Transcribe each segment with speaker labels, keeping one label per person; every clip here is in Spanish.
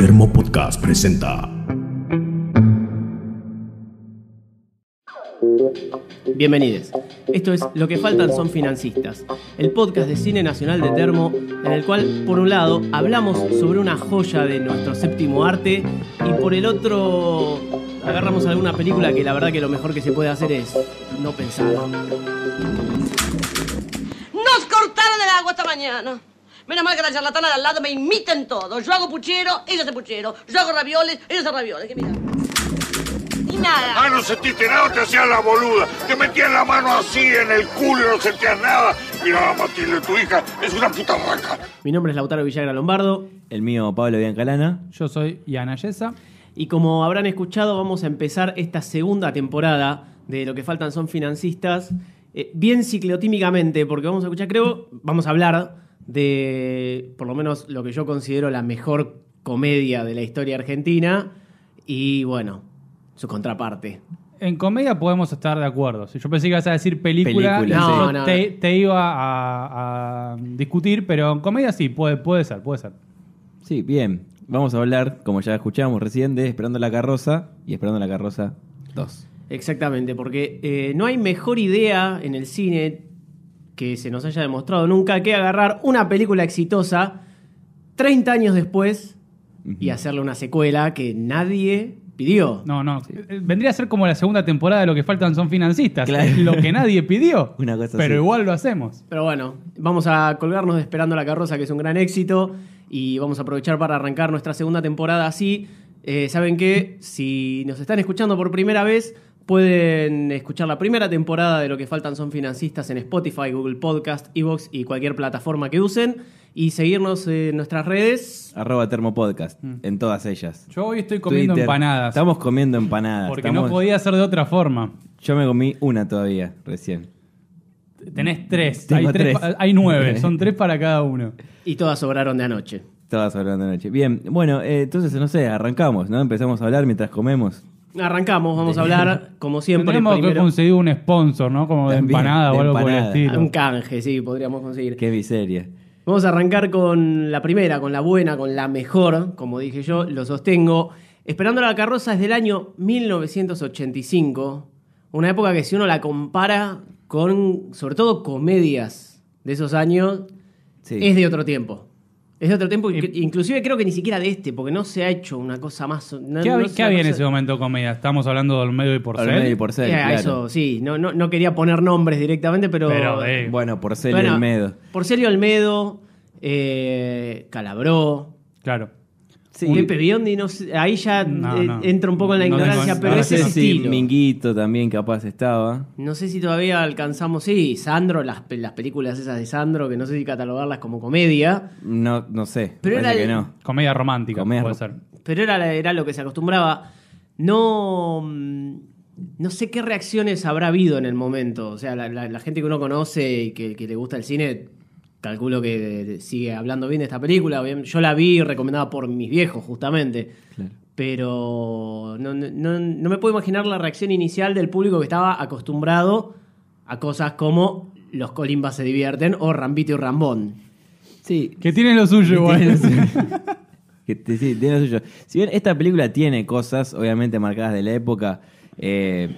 Speaker 1: Termo Podcast presenta.
Speaker 2: Bienvenidos. Esto es Lo que faltan son financistas, el podcast de cine nacional de Termo, en el cual, por un lado, hablamos sobre una joya de nuestro séptimo arte y por el otro, agarramos alguna película que la verdad que lo mejor que se puede hacer es no pensar.
Speaker 3: Nos cortaron el agua esta mañana. Menos mal que la charlatana de al lado me imiten todo. Yo hago puchero, ella hace puchero. Yo hago ravioles, ella hace ravioles. ¿Qué mira? Y nada.
Speaker 4: Ah, no sentiste nada, te hacías la boluda. Te metías la mano así en el culo y no sentías nada. Mira, Matilde, tu hija es una puta vaca.
Speaker 2: Mi nombre es Lautaro Villagra Lombardo
Speaker 5: El mío, Pablo Biancalana.
Speaker 6: Yo soy Yana Yesa.
Speaker 2: y como habrán escuchado vamos a empezar esta segunda temporada de Lo que faltan son financistas, eh, bien ciclotímicamente, porque vamos a escuchar, creo, vamos a hablar de por lo menos lo que yo considero la mejor comedia de la historia argentina y bueno, su contraparte.
Speaker 6: En comedia podemos estar de acuerdo. Si yo pensé que ibas a decir película,
Speaker 5: Película,
Speaker 2: sí. No, no,
Speaker 6: te, te iba a, a discutir, pero en comedia sí, puede, puede ser, puede ser.
Speaker 5: Sí, bien. Vamos a hablar, como ya escuchamos recién, de Esperando la carroza y Esperando la carroza 2.
Speaker 2: Exactamente, porque eh, no hay mejor idea en el cine que se nos haya demostrado nunca que agarrar una película exitosa 30 años después y hacerle una secuela que nadie pidió.
Speaker 6: No, no. eh, Vendría a ser como la segunda temporada de Lo que faltan son financistas.
Speaker 5: Claro.
Speaker 6: Lo que nadie pidió.
Speaker 5: Una cosa
Speaker 6: pero
Speaker 5: así.
Speaker 6: igual lo hacemos.
Speaker 2: Pero bueno, vamos a colgarnos de Esperando la Carroza, que es un gran éxito, y vamos a aprovechar para arrancar nuestra segunda temporada así. Eh, Saben que si nos están escuchando por primera vez, pueden escuchar la primera temporada de Lo que faltan son financistas en Spotify, Google Podcast, Evox y cualquier plataforma que usen, y seguirnos en nuestras redes.
Speaker 5: Arroba Termopodcast, en todas ellas.
Speaker 6: Yo hoy estoy comiendo
Speaker 5: Twitter.
Speaker 6: empanadas.
Speaker 5: Estamos comiendo empanadas.
Speaker 6: porque
Speaker 5: Estamos-
Speaker 6: no podía ser de otra forma.
Speaker 5: Yo me comí una todavía, recién.
Speaker 6: Tenés tres.
Speaker 5: Tengo
Speaker 6: hay, tres hay nueve. Son tres para cada uno.
Speaker 2: Y todas sobraron de anoche.
Speaker 5: Todas hablando de noche. Bien, bueno, eh, entonces, no sé, arrancamos, ¿no? Empezamos a hablar mientras comemos.
Speaker 2: Arrancamos, vamos a hablar, como siempre,
Speaker 6: Tenemos que
Speaker 2: primero-
Speaker 6: conseguir un sponsor, ¿no? Como de
Speaker 5: También,
Speaker 6: empanada
Speaker 5: de
Speaker 6: o algo por el estilo.
Speaker 2: un canje, sí, podríamos conseguir.
Speaker 5: Qué miseria.
Speaker 2: Vamos a arrancar con la primera, con la buena, con la mejor, como dije yo, lo sostengo. Esperando la carroza es del año 1985, una época que si uno la compara con, sobre todo, comedias de esos años,
Speaker 5: Sí.
Speaker 2: es de otro tiempo. Es de otro tiempo,
Speaker 6: Y-
Speaker 2: que- inclusive creo que ni siquiera de este, porque no se ha hecho una cosa más... no-
Speaker 6: ¿Qué,
Speaker 2: no
Speaker 6: había, qué en ese momento comedia? Estamos hablando de Olmedo y Porcel.
Speaker 5: Olmedo y Porcel,
Speaker 2: Eh,
Speaker 5: claro.
Speaker 2: Eso, sí, no, no, no quería poner nombres directamente, pero...
Speaker 6: Pero de-
Speaker 5: Bueno, Porcel
Speaker 2: Bueno,
Speaker 5: y Olmedo.
Speaker 2: Porcelio Olmedo, eh, Calabró,
Speaker 6: Claro.
Speaker 5: Sí.
Speaker 2: Pepe Biondi, no sé, ahí ya
Speaker 6: No,
Speaker 2: eh,
Speaker 6: no.
Speaker 2: entra un poco en la
Speaker 6: No
Speaker 2: ignorancia, pero
Speaker 6: no
Speaker 2: ese
Speaker 5: sé si
Speaker 2: estilo.
Speaker 5: Minguito también capaz estaba.
Speaker 2: No sé si todavía alcanzamos, sí, Sandro, las, pe- las películas esas de Sandro, que no sé si catalogarlas como comedia,
Speaker 5: No, no sé.
Speaker 2: Pero era
Speaker 5: que no.
Speaker 6: Comedia romántica,
Speaker 5: Comedia
Speaker 6: puede
Speaker 5: ro-
Speaker 6: ser.
Speaker 2: pero era, era lo que se acostumbraba. No, mm, no sé qué reacciones habrá habido en el momento. O sea, la, la- la gente que uno conoce y que, que le gusta el cine, calculo que sigue hablando bien de esta película. Yo la vi recomendada por mis viejos, justamente.
Speaker 5: Claro.
Speaker 2: Pero no, no- no- no me puedo imaginar la reacción inicial del público que estaba acostumbrado a cosas como Los Colimbas se divierten o Rambito y Rambón.
Speaker 5: Sí,
Speaker 6: Que tiene lo suyo, igual.
Speaker 5: Que te- sí, tiene lo suyo. Si bien esta película tiene cosas, obviamente marcadas de la época, eh,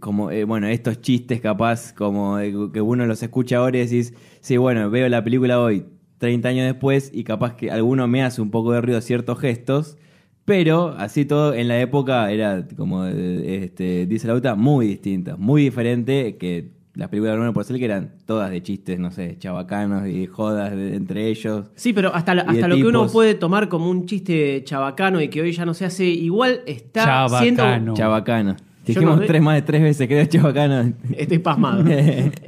Speaker 5: como, eh, bueno, estos chistes capaz, como que uno los escucha ahora y decís, sí, bueno, veo la película hoy, 30 años después, y capaz que alguno me hace un poco de ruido ciertos gestos, pero así todo en la época era, como eh, este, dice Lauta, muy distinta, muy diferente que las películas de Bruno Porcel que eran todas de chistes, no sé, chabacanos y jodas de- entre ellos.
Speaker 2: Sí, pero hasta,
Speaker 5: de
Speaker 2: hasta lo que uno puede tomar como un chiste chabacano y que hoy ya no se hace, igual está siendo...
Speaker 6: Chabacano.
Speaker 5: Dijimos
Speaker 2: no
Speaker 5: tres más de tres veces que era chabacano.
Speaker 2: Estoy pasmado.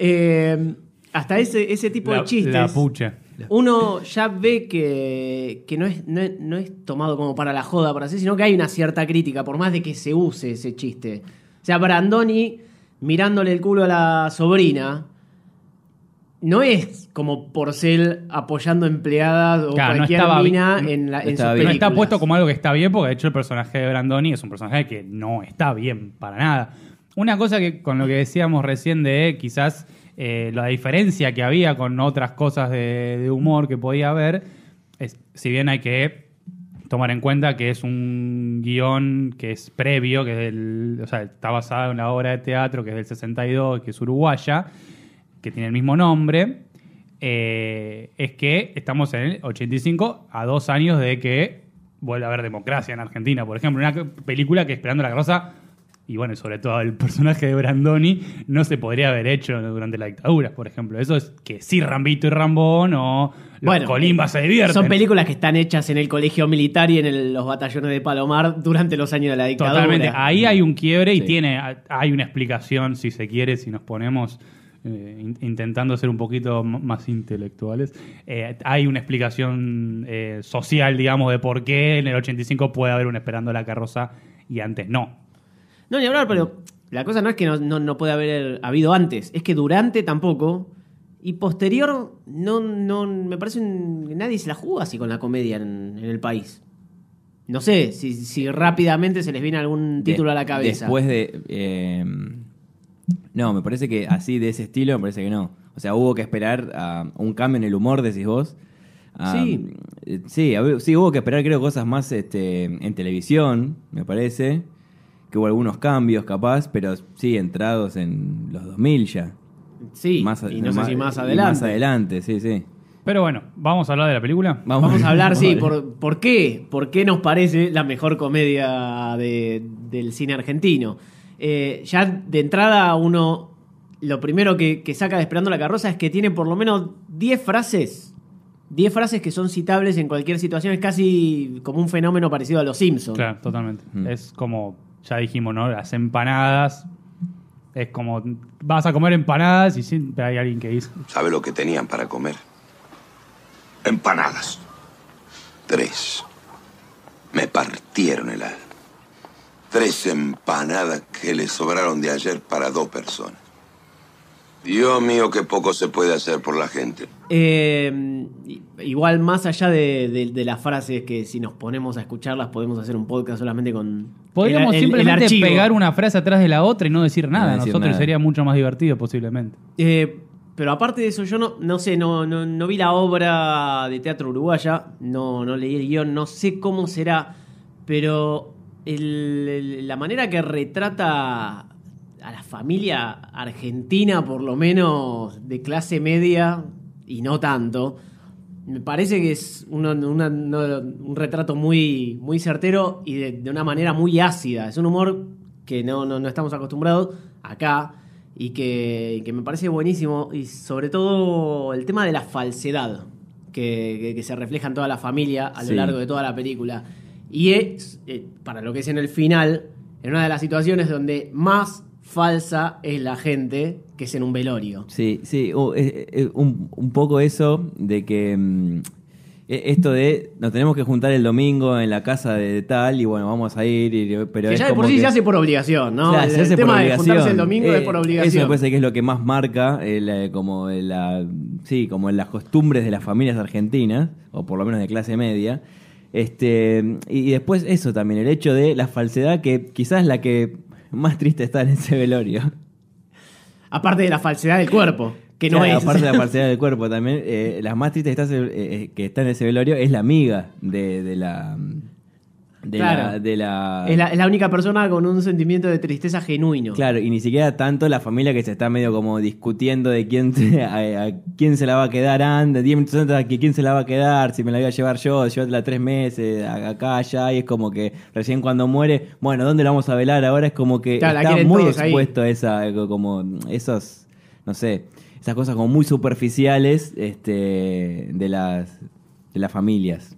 Speaker 2: Eh, hasta ese, ese tipo
Speaker 6: La,
Speaker 2: de chistes.
Speaker 6: la pucha.
Speaker 2: Uno ya ve que, que no, es, no, es, no es tomado como para la joda, por así, sino que hay una cierta crítica, por más de que se use ese chiste. O sea, Brandoni mirándole el culo a la sobrina, no es como Porcel apoyando empleadas o
Speaker 6: Claro, no
Speaker 2: cualquier mina
Speaker 6: no
Speaker 2: en, la, en sus.
Speaker 6: No está puesto como algo que está bien, porque de hecho el personaje de Brandoni es un personaje que no está bien para nada. Una cosa que con lo que decíamos recién de quizás eh, la diferencia que había con otras cosas de, de humor que podía haber, es, si bien hay que tomar en cuenta que es un guion que es previo, que es del- o sea, está basado en la obra de teatro que es del 62, que es uruguaya, que tiene el mismo nombre, eh, es que estamos en el 85 a dos años de que vuelva a haber democracia en Argentina, por ejemplo, una película que Esperando la Carroza y bueno, sobre todo el personaje de Brandoni no se podría haber hecho durante la dictadura, por ejemplo. Eso es que sí Rambito y Rambón o los
Speaker 2: Bueno,
Speaker 6: Colimba se divierten.
Speaker 2: Son películas que están hechas en el colegio militar y en el- los batallones de Palomar durante los años de la dictadura.
Speaker 6: Totalmente. Ahí hay un quiebre y
Speaker 5: Sí.
Speaker 6: tiene, hay una explicación, si se quiere, si nos ponemos eh, in- intentando ser un poquito más intelectuales. Eh, hay una explicación eh, social, digamos, de por qué en el 85 puede haber un Esperando la Carroza y antes no.
Speaker 2: No, ni hablar, pero la cosa no es que no, no, no puede haber habido antes, es que durante tampoco. Y posterior, no, no, me parece que nadie se la juega así con la comedia en, en el país. No sé si, si rápidamente se les viene algún título
Speaker 5: De-
Speaker 2: a la cabeza.
Speaker 5: Después de. eh, no, me parece que así de ese estilo, me parece que no. O sea, hubo que esperar a un cambio en el humor, decís vos. A-
Speaker 2: Sí.
Speaker 5: eh, sí, hubo que esperar, creo, cosas más este, en televisión, me parece. Que hubo algunos cambios, capaz, pero sí, entrados en los 2000 ya.
Speaker 2: sí,
Speaker 5: Más
Speaker 2: y no sé si más adelante.
Speaker 5: Más adelante, sí, sí.
Speaker 6: Pero bueno, vamos a hablar de la película.
Speaker 2: Vamos a hablar, sí, por, por qué. ¿Por qué nos parece la mejor comedia de- del cine argentino? Eh, ya de entrada uno, lo primero que, que saca de Esperando la Carroza es que tiene por lo menos 10 frases. 10 frases que son citables en cualquier situación. Es casi como un fenómeno parecido a Los Simpsons.
Speaker 6: Claro, totalmente.
Speaker 5: Mm.
Speaker 6: Es como, ya dijimos, ¿no? Las empanadas. Es como, vas a comer empanadas y siempre hay alguien que dice,
Speaker 7: ¿Sabe lo que tenían para comer? Empanadas. Tres. Me partieron el alma. Tres empanadas que le sobraron de ayer para dos personas. Dios mío, qué poco se puede hacer por la gente.
Speaker 2: Eh, igual más allá de, de- de las frases que si nos ponemos a escucharlas podemos hacer un podcast solamente con...
Speaker 6: Podríamos
Speaker 2: el- el- el
Speaker 6: simplemente pegar una frase atrás de la otra y no decir nada.
Speaker 5: decir
Speaker 6: Nosotros
Speaker 5: nada.
Speaker 6: sería mucho más divertido posiblemente.
Speaker 2: Eh, pero aparte de eso, yo no, no sé, no, no, no vi la obra de teatro uruguaya, no, no leí el guion, no sé cómo será, pero el- el- la manera que retrata a la familia argentina, por lo menos de clase media, y no tanto, me parece que es una- un retrato muy, muy certero y de, de una manera muy ácida. Es un humor que no, no, no estamos acostumbrados acá y que, que me parece buenísimo. Y sobre todo el tema de la falsedad que, que- que se refleja en toda la familia a lo
Speaker 5: Sí.
Speaker 2: largo de toda la película. Y es, eh, para lo que es en el final, en una de las situaciones donde más falsa es la gente, que es en un velorio.
Speaker 5: Sí, sí, uh, eh, eh, un, un poco eso de que mm, eh, esto de nos tenemos que juntar el domingo en la casa de tal y bueno, vamos a ir, y- pero
Speaker 2: que
Speaker 5: es
Speaker 2: ya de por sí
Speaker 5: que-
Speaker 2: se hace por obligación, ¿no?
Speaker 5: Claro,
Speaker 2: el
Speaker 5: se hace
Speaker 2: el
Speaker 5: por
Speaker 2: tema de juntarse el domingo es por
Speaker 5: Eh,
Speaker 2: obligación.
Speaker 5: Eso me parece que es lo que más marca el, eh, como la, sí, como las costumbres de las familias argentinas, o por lo menos de clase media. Este, y, después eso también, el hecho de la falsedad que quizás la que más triste está en ese velorio.
Speaker 2: Aparte de la falsedad del cuerpo, que no
Speaker 5: Claro,
Speaker 2: es.
Speaker 5: Aparte de la falsedad del cuerpo también, eh, la más triste que está, eh, eh, que está en ese velorio es la amiga de, de la... De
Speaker 2: Claro.
Speaker 5: la, de la
Speaker 2: Es la, es la única persona con un sentimiento de tristeza genuino.
Speaker 5: Claro, y ni siquiera tanto la familia que se está medio como discutiendo de quién se- a, a quién se la va a quedar antes, 10 minutos antes, que quién se la va a quedar, si me la voy a llevar yo, llévatela tres meses, acá, allá, y es como que recién cuando muere, bueno, ¿dónde la vamos a velar ahora? Es como que
Speaker 2: Claro,
Speaker 5: está muy
Speaker 2: ahí.
Speaker 5: expuesto a esa, como esos, no sé, esas cosas como muy superficiales este, de las de las familias.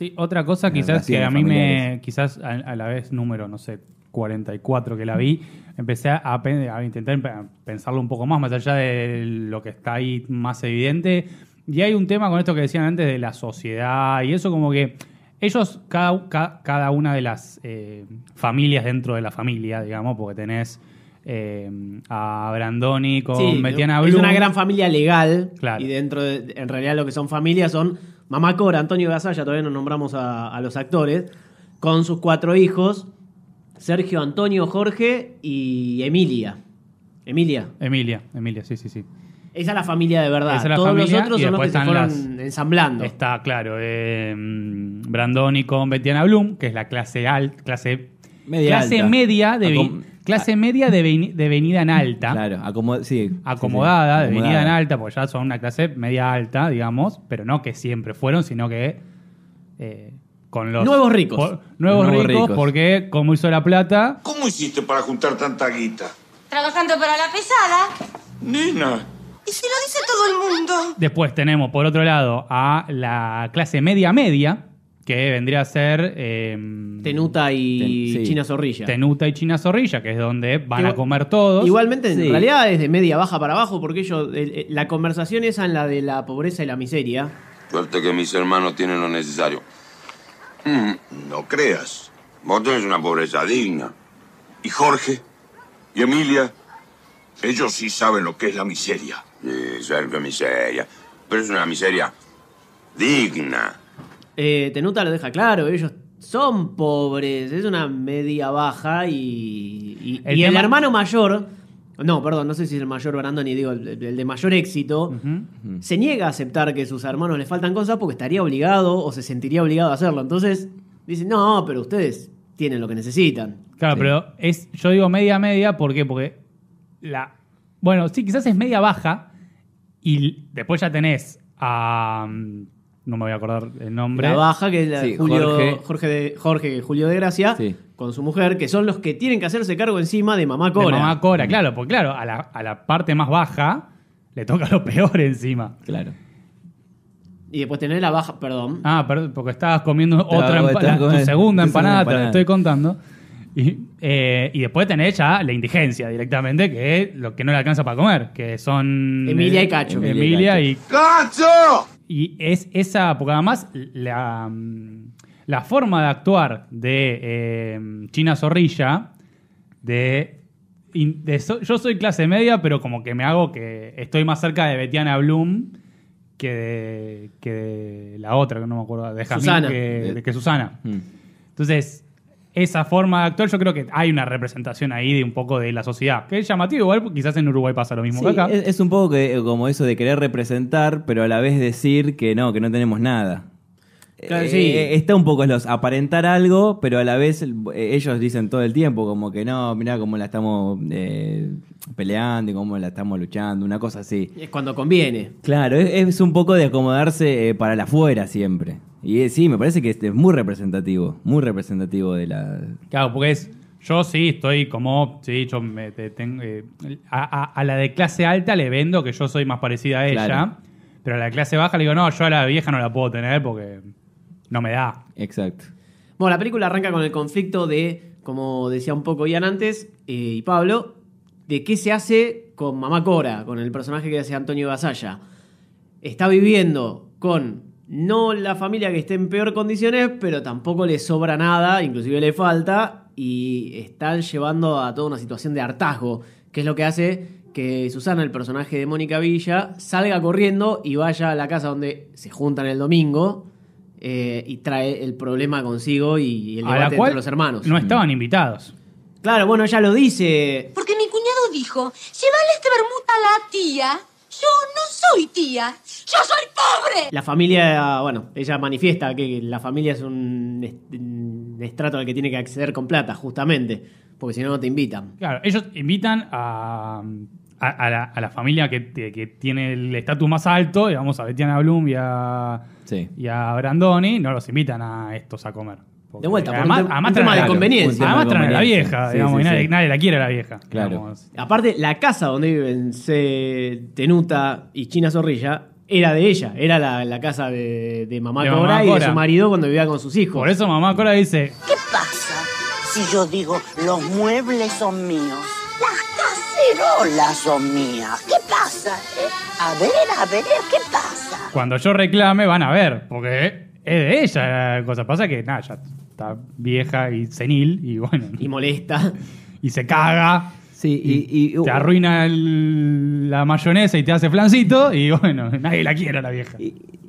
Speaker 6: Sí, otra cosa quizás que a mí me, quizás a, a la vez número, no sé, 44 que la vi, empecé a, intentar pe- pensarlo un poco más, más allá de lo que está ahí más evidente. Y hay un tema con esto que decían antes de la sociedad y eso como que ellos, cada, ca- cada una de las eh, familias dentro de la familia, digamos, porque tenés eh, a Brandoni con
Speaker 2: Sí,
Speaker 6: Betiana
Speaker 2: es
Speaker 6: Blum.
Speaker 2: una gran familia legal.
Speaker 6: Claro.
Speaker 2: Y dentro de, en realidad lo que son familias son Mamá Cora, Antonio Gasalla, todavía no nombramos a, a los actores, con sus cuatro hijos, Sergio, Antonio, Jorge y Emilia. Emilia.
Speaker 6: Emilia, Emilia, sí, sí, sí.
Speaker 2: Esa es la familia de verdad.
Speaker 6: Esa es la
Speaker 2: Todos
Speaker 6: familia,
Speaker 2: los otros
Speaker 6: y
Speaker 2: son los que se fueron
Speaker 6: las-
Speaker 2: ensamblando.
Speaker 6: Está, claro, eh, Brandoni con Betiana Bloom, que es la clase alta, clase,
Speaker 5: Media
Speaker 6: clase
Speaker 5: alta.
Speaker 6: media de vi- clase media de, veni- de venida en alta.
Speaker 5: Claro, acomo- sí, sí,
Speaker 6: acomodada,
Speaker 5: sí,
Speaker 6: de venida en alta, porque ya son una clase media alta, digamos, pero no que siempre fueron, sino que eh, con los...
Speaker 2: Nuevos ricos.
Speaker 6: por- nuevos,
Speaker 5: Nuevos
Speaker 6: ricos,
Speaker 5: ricos.
Speaker 6: porque como hizo la plata,
Speaker 4: ¿Cómo hiciste para juntar tanta guita?
Speaker 8: Trabajando para la pesada.
Speaker 4: Nina.
Speaker 8: ¿Y si lo dice todo el mundo?
Speaker 6: después tenemos por otro lado a la clase media media, que vendría a ser... eh,
Speaker 2: Tenuta y
Speaker 5: Ten- sí.
Speaker 2: China Zorrilla.
Speaker 6: Tenuta y China Zorrilla, que es donde van
Speaker 2: Que-
Speaker 6: a comer todos.
Speaker 2: Igualmente, en realidad es de media baja para abajo, porque ellos, el- el- la conversación esa en la de la pobreza y la miseria.
Speaker 7: Suerte que mis hermanos tienen lo necesario. Mm,
Speaker 4: No creas.
Speaker 7: Vos tenés una pobreza digna.
Speaker 4: ¿Y Jorge? ¿Y Emilia? Ellos sí saben lo que es la miseria.
Speaker 7: Sí, cerca de miseria. Pero es una miseria digna.
Speaker 2: Eh, Tenuta lo deja claro, ellos son pobres, es una media baja y, y,
Speaker 6: El
Speaker 2: y el
Speaker 6: tema-
Speaker 2: hermano mayor, no, perdón, no sé si es el mayor Brandoni, digo, el, el de mayor éxito, se niega a aceptar que sus hermanos le faltan cosas porque estaría obligado o se sentiría obligado a hacerlo. Entonces, dice, no, pero ustedes tienen lo que necesitan.
Speaker 6: Claro,
Speaker 5: Sí.
Speaker 6: pero es, yo digo media media, ¿por qué? Porque la. Bueno, sí, quizás es media baja. Y después ya tenés a. mm, No me voy a acordar el nombre.
Speaker 2: La baja, que es la
Speaker 5: Sí,
Speaker 2: Julio,
Speaker 5: Jorge.
Speaker 2: Jorge, de, Jorge Julio de Gracia,
Speaker 5: Sí.
Speaker 2: con su mujer, que son los que tienen que hacerse cargo encima de mamá
Speaker 6: de
Speaker 2: Cora.
Speaker 6: Mamá Cora, claro, porque claro, a la, a la parte más baja le toca lo peor encima.
Speaker 5: Claro.
Speaker 2: Y después tener la baja, perdón.
Speaker 6: Ah, perdón, porque estabas comiendo otra empanada, tu
Speaker 5: comiendo-
Speaker 6: segunda
Speaker 5: tu segunda
Speaker 6: empanada, te la estoy contando. Y, eh, y después tenés ya la indigencia directamente, que es lo que no le alcanza para comer, que son...
Speaker 2: Emilia y Cacho.
Speaker 6: Emilia y
Speaker 4: ¡Cacho!
Speaker 6: Y es esa, porque además la, mm, la forma de actuar de eh, China Zorrilla, de, in- de so- yo soy clase media, pero como que me hago que estoy más cerca de Betiana Bloom que de, que de la otra, que no me acuerdo, de Jazmín,
Speaker 2: Susana.
Speaker 6: que, de que Susana.
Speaker 5: Mm.
Speaker 6: Entonces, esa forma de actuar, yo creo que hay una representación ahí de un poco de la sociedad. Que es llamativo, igual, quizás en Uruguay pasa lo mismo
Speaker 5: Sí,
Speaker 6: que acá.
Speaker 5: es, es un poco que, como eso de querer representar, pero a la vez decir que no, que no tenemos nada.
Speaker 2: Claro,
Speaker 5: Eh,
Speaker 2: sí.
Speaker 5: eh, está un poco los aparentar algo, pero a la vez eh, ellos dicen todo el tiempo como que no, mirá cómo la estamos eh, peleando y cómo la estamos luchando, una cosa así.
Speaker 2: Es cuando conviene.
Speaker 5: Claro, es, es un poco de acomodarse eh, para la afuera siempre. Y eh, sí, me parece que este es muy representativo, muy representativo de la...
Speaker 6: Claro, porque es. Yo sí estoy como. Sí, yo me te- tengo, eh, a, a- a la de clase alta le vendo que yo soy más parecida a ella.
Speaker 5: Claro.
Speaker 6: Pero a la de clase baja le digo, no, yo a la vieja no la puedo tener porque no me da.
Speaker 5: Exacto.
Speaker 2: Bueno, la película arranca con el conflicto de, como decía un poco Ian antes, eh, y Pablo, de qué se hace con Mamá Cora, con el personaje que hace Antonio Gasalla. Está viviendo con no la familia que esté en peor condiciones, pero tampoco le sobra nada, inclusive le falta, y están llevando a toda una situación de hartazgo, que es lo que hace que Susana, el personaje de Mónica Villa, salga corriendo y vaya a la casa donde se juntan el domingo eh, y trae el problema consigo y el
Speaker 6: a
Speaker 2: debate
Speaker 6: la cual
Speaker 2: entre los hermanos.
Speaker 6: no estaban invitados.
Speaker 2: Claro, bueno, ella lo dice.
Speaker 8: Porque mi cuñado dijo, llévale este vermut a la tía. Yo no soy tía. Yo soy pobre.
Speaker 2: La familia, bueno, ella manifiesta que la familia es un, est- un estrato al que tiene que acceder con plata, justamente, porque si no, no te invitan.
Speaker 6: Claro, ellos invitan a, a, a la, a la familia que, que tiene el estatus más alto, digamos, a Betiana Bloom y a,
Speaker 5: Sí.
Speaker 6: y a Brandoni, no los invitan a estos a comer. Porque
Speaker 2: De vuelta, por
Speaker 6: además,
Speaker 2: un
Speaker 6: además
Speaker 2: un tema de
Speaker 6: la-
Speaker 2: conveniencia.
Speaker 6: Además
Speaker 5: de
Speaker 6: traen a la vieja,
Speaker 5: Sí,
Speaker 6: digamos,
Speaker 5: sí,
Speaker 6: y nadie,
Speaker 5: sí.
Speaker 6: nadie la quiere a la vieja.
Speaker 5: Claro.
Speaker 6: digamos.
Speaker 2: Aparte, la casa donde viven se, Tenuta y China Zorrilla era de ella, era la, la casa de, de Mamá
Speaker 6: De
Speaker 2: Cora
Speaker 6: Mamá
Speaker 2: y de su marido cuando vivía con sus hijos.
Speaker 6: Por eso mamá Cora dice,
Speaker 9: ¿Qué pasa si yo digo los muebles son míos? Las cacerolas son mías. ¿Qué pasa? eh? A ver, a ver, ¿qué pasa?
Speaker 6: cuando yo reclame van a ver, porque es de ella la cosa. Pasa que, nada, ya está vieja y senil y bueno,
Speaker 2: Y molesta.
Speaker 6: y se caga.
Speaker 5: Sí, y, y-
Speaker 6: te arruina el- la mayonesa y te hace flancito y bueno, nadie la quiere a la vieja.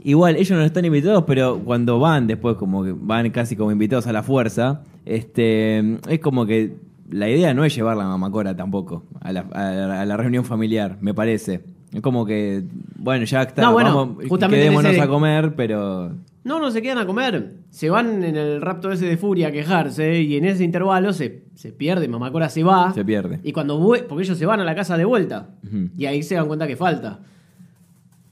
Speaker 5: Igual, ellos no están invitados, pero cuando van después, como que van casi como invitados a la fuerza, este es como que la idea no es llevarla a Mamacora tampoco, a la, a la- a la reunión familiar, me parece. Es como que, bueno, ya está,
Speaker 2: No, bueno,
Speaker 5: vamos,
Speaker 2: justamente en
Speaker 5: quedémonos
Speaker 2: ese-
Speaker 5: a comer, pero...
Speaker 2: No, no se quedan a comer. Se van en el rapto ese de furia a quejarse y en ese intervalo se, se pierde. Mamacora se va.
Speaker 5: Se pierde.
Speaker 2: Y cuando porque ellos se van a la casa de vuelta. Y ahí se dan cuenta que falta.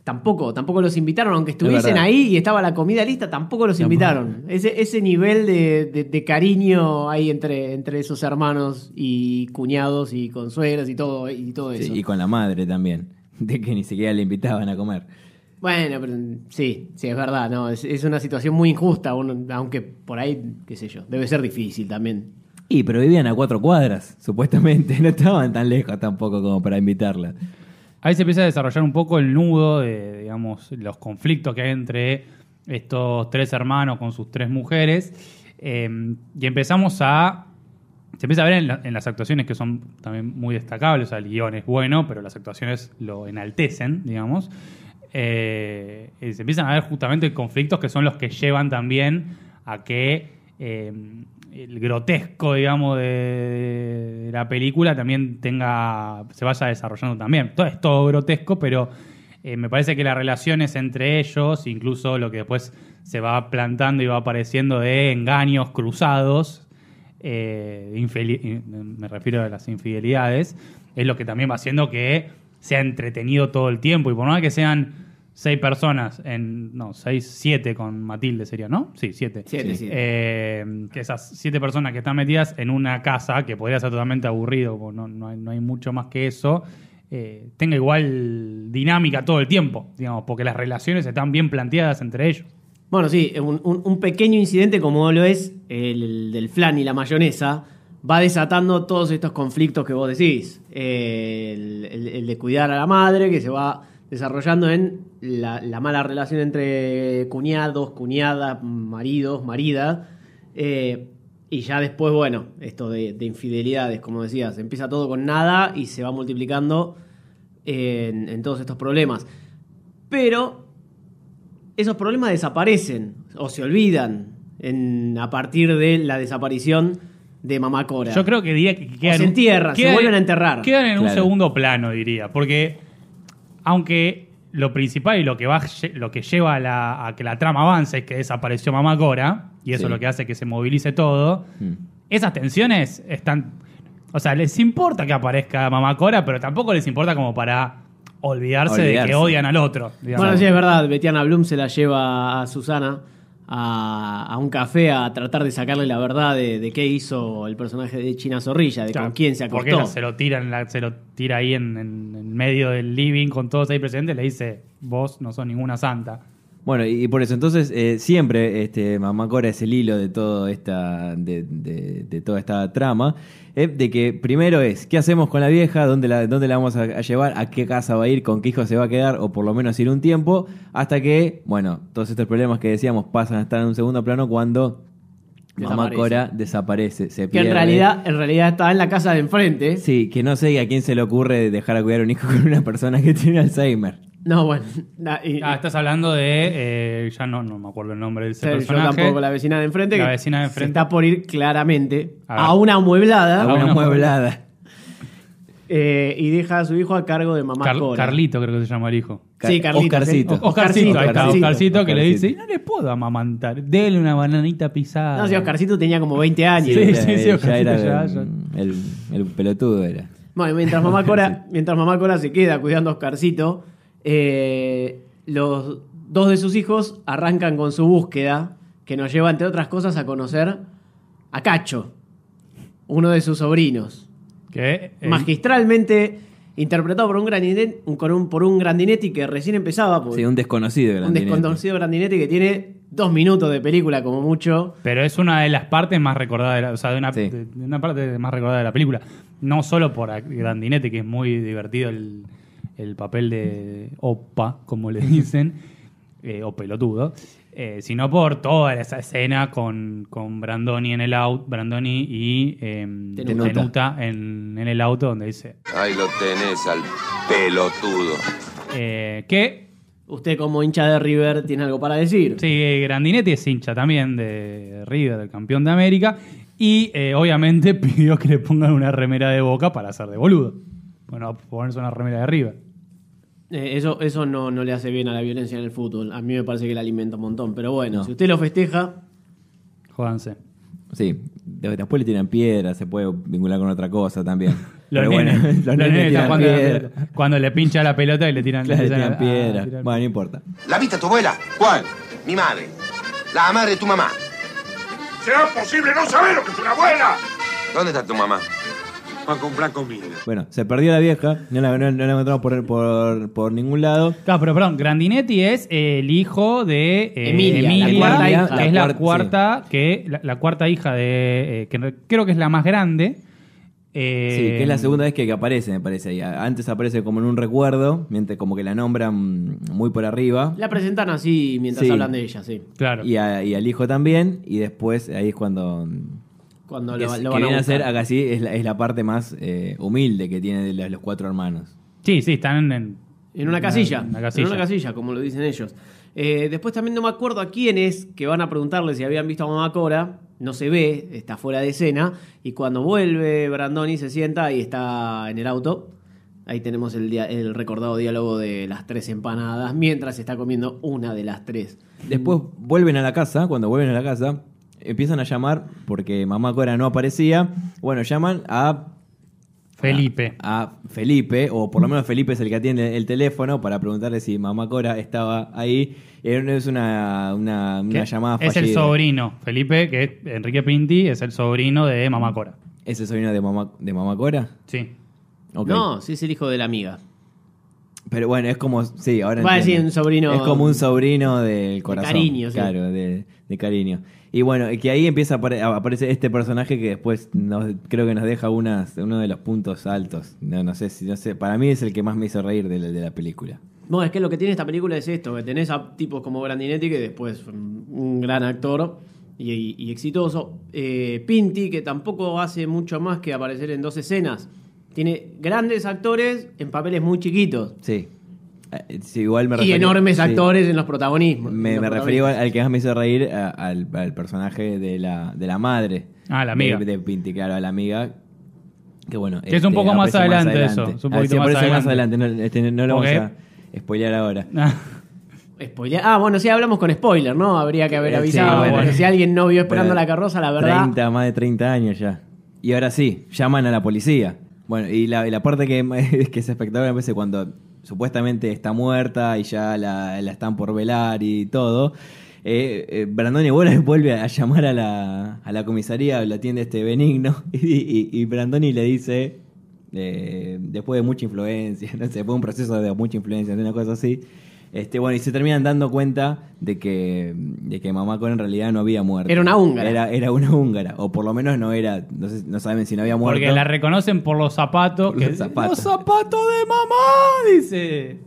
Speaker 2: Tampoco, tampoco los invitaron, aunque estuviesen ahí y estaba la comida lista, tampoco los
Speaker 5: Tampoco.
Speaker 2: invitaron. Ese, ese nivel de, de- de cariño hay entre, entre esos hermanos y cuñados y consuegras y todo, y todo
Speaker 5: Sí,
Speaker 2: eso.
Speaker 5: y con la madre también, de que ni siquiera le invitaban a comer.
Speaker 2: Bueno, pero sí, sí, es verdad, no, es, es una situación muy injusta, uno- aunque por ahí, qué sé yo, debe ser difícil también.
Speaker 5: Y, pero vivían a cuatro cuadras, supuestamente, no estaban tan lejos tampoco como para invitarla.
Speaker 6: Ahí se empieza a desarrollar un poco el nudo de, digamos, los conflictos que hay entre estos tres hermanos con sus tres mujeres. eh, y empezamos a. Se empieza a ver en, la- en las actuaciones que son también muy destacables. O sea, el guion es bueno, pero las actuaciones lo enaltecen, digamos. Eh, se empiezan a ver justamente conflictos que son los que llevan también a que eh, el grotesco, digamos, de, la película también tenga se vaya desarrollando también. Todo es todo grotesco, pero eh, me parece que las relaciones entre ellos, incluso lo que después se va plantando y va apareciendo de engaños cruzados, me refiero a las infidelidades, es lo que también va haciendo que sea entretenido todo el tiempo. Y por más que sean seis personas, en no, seis, siete con Matilde sería, ¿no? Sí, siete.
Speaker 2: Siete, siete.
Speaker 6: Eh, que esas siete personas que están metidas en una casa, que podría ser totalmente aburrido, no, no hay, no hay mucho más que eso, eh, tenga igual dinámica todo el tiempo, digamos, porque las relaciones están bien planteadas entre ellos.
Speaker 2: Bueno, sí, un, un- un pequeño incidente como lo es el, del flan y la mayonesa va desatando todos estos conflictos que vos decís. El, de cuidar a la madre, que se va desarrollando en la, la mala relación entre cuñados, cuñadas, maridos, maridas. Eh, y ya después, bueno, esto de, de infidelidades, como decías, empieza todo con nada y se va multiplicando en, en todos estos problemas. Pero esos problemas desaparecen o se olvidan en- a partir de la desaparición de Mamá Cora.
Speaker 6: Yo creo que diría que quedan,
Speaker 2: se entierran, se vuelven a enterrar.
Speaker 6: Quedan en un segundo plano, diría. Porque, aunque lo principal y lo que va lo que lleva a, la- a que la trama avance es que desapareció Mamá Cora, y eso
Speaker 5: Sí.
Speaker 6: es lo que hace que se movilice todo,
Speaker 5: Mm.
Speaker 6: esas tensiones están. O sea, les importa que aparezca Mamá Cora, pero tampoco les importa como para olvidarse, de que odian al otro. digamos.
Speaker 2: Bueno, sí, es verdad. Betiana Bloom se la lleva a Susana a, a un café a tratar de sacarle la verdad de, de qué hizo el personaje de China Zorrilla, de
Speaker 6: Claro,
Speaker 2: con quién se
Speaker 6: Porque
Speaker 2: acostó.
Speaker 6: se lo tira, en la- se lo tira ahí en, en- en medio del living con todos ahí presentes. Le dice: Vos no sos ninguna santa.
Speaker 5: Bueno, y, y por eso, entonces, eh, siempre este, Mamá Cora es el hilo de, todo esta, de, de- de toda esta trama. Eh, de que primero es, ¿qué hacemos con la vieja? ¿Dónde la, dónde la vamos a, a llevar? ¿A qué casa va a ir? ¿Con qué hijo se va a quedar? O por lo menos ir un tiempo. Hasta que, bueno, todos estos problemas que decíamos pasan a estar en un segundo plano cuando Mamá. Cora desaparece, se
Speaker 2: Que
Speaker 5: pierde.
Speaker 2: en realidad, en realidad está en la casa de enfrente.
Speaker 5: Sí, que no sé a quién se le ocurre dejar a cuidar a un hijo con una persona que tiene Alzheimer.
Speaker 2: No, bueno. na- y-
Speaker 6: Ah, estás hablando de. eh, ya no, no me acuerdo el nombre de ese
Speaker 2: Sí, yo
Speaker 6: personaje.
Speaker 2: tampoco, la vecina de enfrente.
Speaker 6: La
Speaker 2: que
Speaker 6: vecina de
Speaker 2: Se
Speaker 6: enfrente.
Speaker 2: está por ir claramente
Speaker 6: A
Speaker 2: una amueblada
Speaker 5: A una
Speaker 6: una
Speaker 5: mueblada.
Speaker 2: eh, y deja a su hijo a cargo de mamá
Speaker 6: Car-
Speaker 2: Cora.
Speaker 6: Carlito, creo que se llama el hijo.
Speaker 2: Sí, Carlito.
Speaker 5: Oscarcito.
Speaker 2: sí.
Speaker 6: Oscarcito, ahí está,
Speaker 2: Oscarcito.
Speaker 6: Oscarcito, que le dice: No le puedo amamantar, dele una bananita pisada.
Speaker 2: No, sí, Oscarcito tenía como 20 años.
Speaker 6: Sí, sí, sí,
Speaker 5: ya
Speaker 6: Oscarcito
Speaker 5: era
Speaker 6: ya-
Speaker 5: el,
Speaker 6: ya-
Speaker 5: el- el pelotudo era.
Speaker 2: Bueno, mientras mamá Cora, mientras mamá Cora se queda cuidando a Oscarcito, eh, los dos de sus hijos arrancan con su búsqueda, que nos lleva, entre otras cosas, a conocer a Cacho, uno de sus sobrinos.
Speaker 6: Que, eh,
Speaker 2: Magistralmente interpretado por un grandinetti, un- con un- por un grandinetti que recién empezaba,
Speaker 5: Sí, un desconocido.
Speaker 2: un
Speaker 5: Grandinetti.
Speaker 2: desconocido grandinetti que tiene dos minutos de película como mucho.
Speaker 6: Pero es una de las partes más recordadas, de la- o sea, de una,
Speaker 5: Sí.
Speaker 6: de- de una parte más recordada de la película. No solo por Grandinetti, que es muy divertido el, el papel de Opa, como le dicen, eh, o pelotudo, eh, sino por toda esa escena con, con Brandoni en el auto, Brandoni y eh,
Speaker 2: Tenuta.
Speaker 6: Tenuta en, en el auto, donde dice
Speaker 7: Ahí lo tenés al pelotudo.
Speaker 6: eh, que
Speaker 2: Usted como hincha de River tiene algo para decir.
Speaker 6: Sí, Grandinetti es hincha también de River, del campeón de América. Y eh, obviamente pidió que le pongan una remera de boca para hacer de boludo. Bueno, ponerse una remera de River.
Speaker 2: Eh, eso eso no, no le hace bien a la violencia en el fútbol. A mí me parece que la alimenta un montón. Pero bueno,
Speaker 5: No.
Speaker 2: si usted lo festeja,
Speaker 6: Jódanse.
Speaker 5: Sí, de- después le tiran piedras, se puede vincular con otra cosa también.
Speaker 6: Los
Speaker 5: Pero bueno, los
Speaker 6: los
Speaker 5: nenes
Speaker 6: nenes
Speaker 5: tiran piedra.
Speaker 6: Cuando le pincha la pelota y le tiran,
Speaker 5: Claro, le
Speaker 6: empiezan
Speaker 5: tiran
Speaker 6: a- a
Speaker 5: piedra.
Speaker 6: tirar-
Speaker 5: Bueno, no importa.
Speaker 7: ¿La viste a tu abuela? ¿Cuál? Mi madre. La madre de tu mamá.
Speaker 4: ¿Será posible no saber lo que es una abuela?
Speaker 7: ¿Dónde está tu mamá?
Speaker 4: Va a comprar comida.
Speaker 5: Bueno, se perdió la vieja, no la, no, no la encontramos por, por, por ningún lado.
Speaker 6: Claro, pero perdón, Grandinetti es eh, el hijo de eh,
Speaker 2: Emilia, la cuarta hija.
Speaker 6: que es
Speaker 5: La cuarta-
Speaker 6: que la, la cuarta hija de, eh, que creo que es la más grande. Eh,
Speaker 5: Sí, que es la segunda vez que, que aparece, me parece. ahí. Antes aparece como en un recuerdo, mientras como que la nombran muy por arriba.
Speaker 2: la presentan así mientras
Speaker 5: Sí.
Speaker 2: hablan de ella, sí.
Speaker 6: Claro.
Speaker 5: Y, a- y al hijo también. Y después ahí es cuando.
Speaker 2: Cuando
Speaker 5: que
Speaker 2: lo,
Speaker 5: es-
Speaker 2: lo
Speaker 5: que
Speaker 2: van a
Speaker 5: viene a acá sí, es la, es la parte más eh, humilde que tiene de los, los cuatro hermanos.
Speaker 6: Sí, sí, están en,
Speaker 2: En una casilla.
Speaker 6: una casilla.
Speaker 2: En una casilla, como lo dicen ellos. Eh, después también no me acuerdo a quiénes que van a preguntarle si habían visto a Mamá Cora. No se ve, está fuera de escena. Y cuando vuelve Brandoni se sienta y está en el auto. Ahí tenemos el, dia- el recordado diálogo de las tres empanadas mientras está comiendo una de las tres.
Speaker 5: Después vuelven a la casa, cuando vuelven a la casa, empiezan a llamar, porque mamá Cora no aparecía. Bueno, llaman a
Speaker 6: Felipe.
Speaker 5: a Felipe, o por lo menos Felipe es el que atiende el teléfono para preguntarle si mamá Cora estaba ahí. Eh, Es una, una, una llamada
Speaker 6: es el sobrino. Felipe, que es Enrique Pinti, es el sobrino de Mamá Cora.
Speaker 5: ¿Es el sobrino de mamá, de mamá Cora?
Speaker 6: Sí.
Speaker 2: No, sí es el hijo de la amiga.
Speaker 5: Pero bueno, es como, sí, ahora
Speaker 2: Va a
Speaker 5: entiendo.
Speaker 2: decir un sobrino-
Speaker 5: Es como un sobrino del corazón.
Speaker 2: cariño, sí.
Speaker 5: Claro, de, de cariño. Y bueno, que ahí empieza a apare- aparece este personaje que después nos, creo que nos deja unas, uno de los puntos altos. No, no sé si, no sé, para mí es el que más me hizo reír de la, de la película.
Speaker 2: No, es que lo que tiene esta película es esto, que tenés a tipos como Grandinetti, que después un un gran actor y, y- y exitoso. Eh, Pinti, que tampoco hace mucho más que aparecer en dos escenas. Tiene grandes actores en papeles muy chiquitos.
Speaker 5: Sí. Eh, sí, igual me
Speaker 2: y enormes
Speaker 5: sí.
Speaker 2: actores en los protagonismos.
Speaker 5: Me,
Speaker 2: los
Speaker 5: me refería al que más me hizo reír a- al, al personaje de la, de la madre.
Speaker 6: Ah, la amiga.
Speaker 5: De, de Pinti, claro, a la amiga. Que bueno.
Speaker 6: Que es un poco más adelante eso, es un
Speaker 5: Ah,
Speaker 6: poquito
Speaker 5: sí,
Speaker 6: más adelante.
Speaker 5: No, este, no lo
Speaker 6: Ok.
Speaker 5: vamos a spoilear ahora.
Speaker 2: Spoiler- Ah, bueno, sí, hablamos con spoiler, ¿no? Habría que haber
Speaker 5: Eh, sí,
Speaker 2: avisado.
Speaker 5: bueno.
Speaker 2: porque si alguien no vio esperando
Speaker 5: Pero
Speaker 2: la carroza, la verdad.
Speaker 5: 30, más de 30 años ya. Y ahora sí, llaman a la policía. Bueno, y la, y la parte que, que es espectacular a veces cuando supuestamente está muerta y ya la, la están por velar y todo. Eh, eh, Brandoni vuelve, a llamar a la, a la comisaría, lo atiende este benigno, y, Brandoni le dice, eh, después de mucha influencia, no sé, después de un proceso de mucha influencia, de una cosa así, este, bueno, y se terminan dando cuenta de que, de que Mamá Cora en realidad no había muerto.
Speaker 2: Era una húngara.
Speaker 5: Era, era una húngara, o por lo menos no era, no, sé- no saben si no había muerto.
Speaker 6: Porque la reconocen por los zapatos.
Speaker 5: Los
Speaker 6: que-
Speaker 5: zapatos.
Speaker 6: Los zapatos de mamá, dice.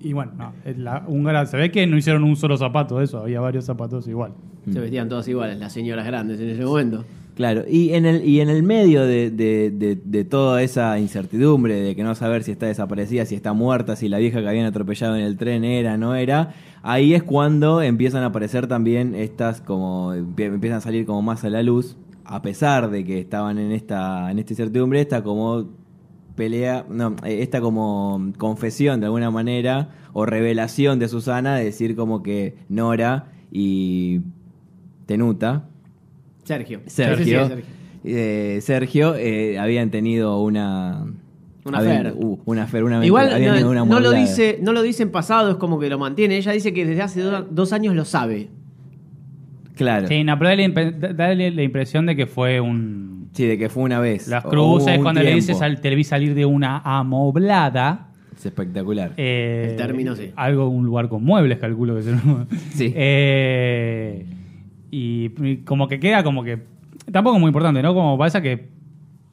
Speaker 6: Y bueno, no, es la húngara se ve que no hicieron un solo zapato de eso, había varios zapatos igual.
Speaker 2: Se vestían todas iguales, las señoras grandes en ese momento.
Speaker 5: Claro, y en el, y en el medio de, de- de- toda esa incertidumbre de que no saber si está desaparecida, si está muerta, si la vieja que habían atropellado en el tren era, no era, ahí es cuando empiezan a aparecer también estas como, empie- empiezan a salir como más a la luz, a pesar de que estaban en esta, en esta incertidumbre, esta como pelea, no, eh, esta como confesión de alguna manera, o revelación de Susana, de decir como que Nora y Tenuta,
Speaker 2: Sergio.
Speaker 5: Sergio,
Speaker 2: Sí, sí, sí,
Speaker 5: eh, Sergio eh, habían tenido una
Speaker 2: Una
Speaker 5: habían-
Speaker 2: affair.
Speaker 5: uh, una affair, una
Speaker 2: Igual
Speaker 5: aventura,
Speaker 2: no,
Speaker 5: tenido una
Speaker 2: no lo dice, no lo dice en pasado, es como que lo mantiene. Ella dice que desde hace do- dos años lo sabe.
Speaker 5: Claro. Sí.
Speaker 6: Sí, no, pero da la, impresión de que fue un.
Speaker 5: de que fue una vez.
Speaker 6: Las cruces, cuando le dices al, te vi salir de una amoblada.
Speaker 5: Es espectacular.
Speaker 6: eh,
Speaker 2: El término, sí.
Speaker 6: Algo, un lugar con muebles, calculo que es.
Speaker 5: Sí.
Speaker 6: Eh, y, como que queda como que. Tampoco es muy importante, ¿no? Como pasa que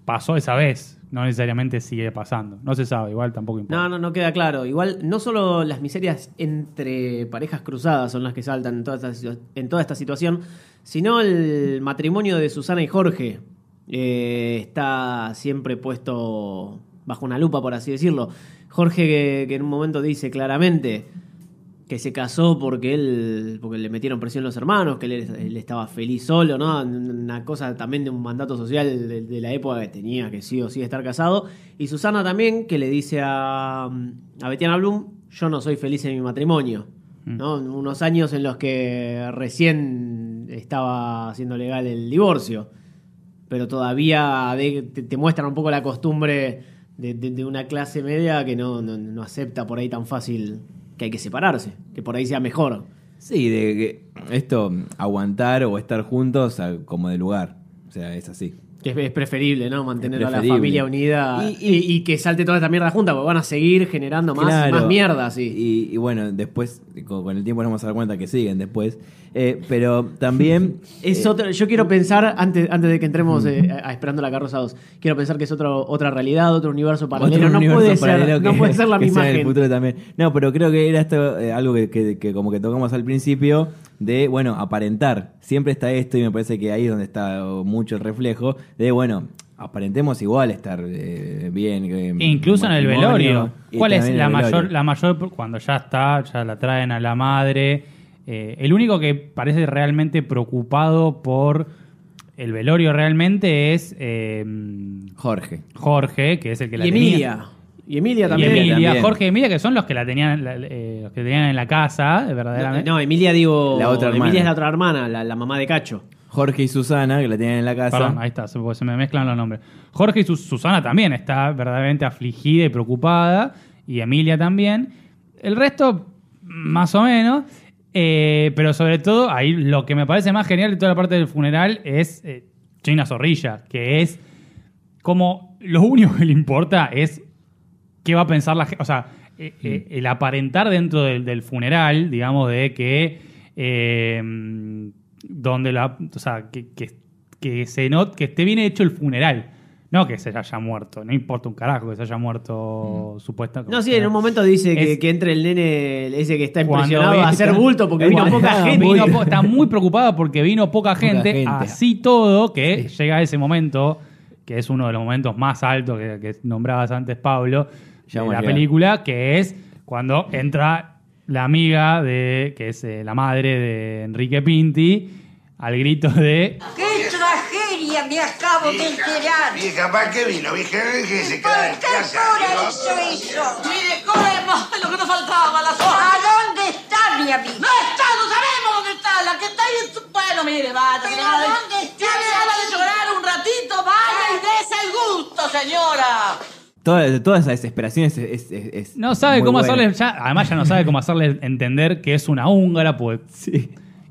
Speaker 6: pasó esa vez. No necesariamente sigue pasando. No se sabe, igual tampoco importa.
Speaker 2: No, no, no queda claro. Igual, no solo las miserias entre parejas cruzadas son las que saltan en toda esta, en toda esta situación, sino el matrimonio de Susana y Jorge. eh, está siempre puesto bajo una lupa, por así decirlo. Jorge, que, que en un momento dice claramente que se casó porque él porque le metieron presión los hermanos, que él, él estaba feliz solo, ¿no? Una cosa también de un mandato social de, de la época que tenía que sí o sí estar casado. Y Susana también, que le dice a, a Betiana Blum, yo no soy feliz en mi matrimonio. ¿no? Unos años en los que recién estaba haciendo legal el divorcio. Pero todavía de- te, te muestran un poco la costumbre de, de- de una clase media que no, no- no acepta por ahí tan fácil que hay que separarse, que por ahí sea mejor.
Speaker 5: Sí, de que esto, aguantar o estar juntos como de lugar. O sea, es así.
Speaker 2: Que es, es preferible, ¿no? Mantener a la familia unida
Speaker 5: Y-
Speaker 2: y, y que salte toda esta mierda junta, porque van a seguir generando más,
Speaker 5: Claro.
Speaker 2: más mierda, sí.
Speaker 5: Y, y bueno, después, con, el tiempo nos vamos a dar cuenta que siguen después. Eh, pero también.
Speaker 2: Es
Speaker 5: eh,
Speaker 2: otro, yo quiero pensar, antes, antes de que entremos eh, a Esperando la Carroza 2, quiero pensar que es otro, otra realidad, otro universo paralelo.
Speaker 5: otro
Speaker 2: no,
Speaker 5: universo
Speaker 2: puede
Speaker 5: paralelo
Speaker 2: ser, no
Speaker 5: que-
Speaker 2: puede ser la
Speaker 5: que
Speaker 2: misma
Speaker 5: sea en el
Speaker 2: gente.
Speaker 5: futuro también. No, pero creo que era esto eh, algo que, que- que como que tocamos al principio de, bueno, aparentar. Siempre está esto y me parece que ahí es donde está mucho el reflejo de, bueno, aparentemos igual estar eh, bien. que-
Speaker 6: Incluso en el velorio. ¿Cuál es la mayor,
Speaker 5: velorio.
Speaker 6: la mayor, cuando ya está, ya la traen a la madre? eh, el único que parece realmente preocupado por el velorio realmente es eh,
Speaker 5: Jorge.
Speaker 6: Jorge, que es el que la
Speaker 2: Y
Speaker 6: tenía.
Speaker 2: Emilia. Y Emilia
Speaker 6: Y
Speaker 2: también.
Speaker 6: Emilia,
Speaker 5: también.
Speaker 6: Jorge y Emilia, que son los que la tenían, la- eh, los que tenían en la casa,
Speaker 2: No,
Speaker 6: verdaderamente.
Speaker 2: no, Emilia digo.
Speaker 5: La otra hermana.
Speaker 2: Emilia es la otra hermana, la, la mamá de Cacho.
Speaker 5: Jorge y Susana, que la tienen en la casa.
Speaker 6: Perdón, ahí está, se, porque se me mezclan los nombres. Jorge y Sus- Susana también está verdaderamente afligida y preocupada, y Emilia también. El resto, más o menos. Eh, pero sobre todo, ahí lo que me parece más genial de toda la parte del funeral es eh, China Zorrilla, que es como lo único que le importa es qué va a pensar la gente. O sea, eh, eh, el aparentar dentro del, del funeral, digamos, de que. eh, donde la. O sea, que, que, que se not, que esté bien hecho el funeral. No que se haya muerto. No importa un carajo que se haya muerto supuesta.
Speaker 2: No, sí, en un momento dice que,
Speaker 6: Es-
Speaker 2: que entre el nene ese que está impresionado a hacer bulto porque vino poca gente.
Speaker 6: Vino po- está muy preocupada porque vino poca gente,
Speaker 5: gente.
Speaker 6: así todo, que llega ese momento, que es uno de los momentos más altos que, que nombrabas antes, Pablo, de la
Speaker 5: a llegar.
Speaker 6: película, que es cuando entra la amiga de, que es eh, la madre de Enrique Pinti, al grito de
Speaker 8: ¡Qué tragedia me acabo de enterar!
Speaker 7: Vieja, ¿para qué vino? Vieja, que se
Speaker 8: ¿Por
Speaker 7: en
Speaker 8: qué
Speaker 7: casa.
Speaker 8: Cora
Speaker 7: ¿no?
Speaker 8: hizo eso?
Speaker 3: Mire, corremos, es lo que nos faltaba, la
Speaker 8: ¿A
Speaker 3: soja.
Speaker 8: dónde está mi amiga?
Speaker 3: No está, no sabemos dónde está, la que está ahí en su... Bueno, mire, vaya.
Speaker 8: ¿Pero dónde está
Speaker 3: Tiene ganas de llorar un ratito, vaya y dése el gusto, señora.
Speaker 5: Toda, toda esa desesperación es. es- es- es
Speaker 6: No sabe
Speaker 5: muy
Speaker 6: cómo
Speaker 5: buena.
Speaker 6: hacerle. ya- además, ya no sabe cómo hacerle entender que es una húngara, pues.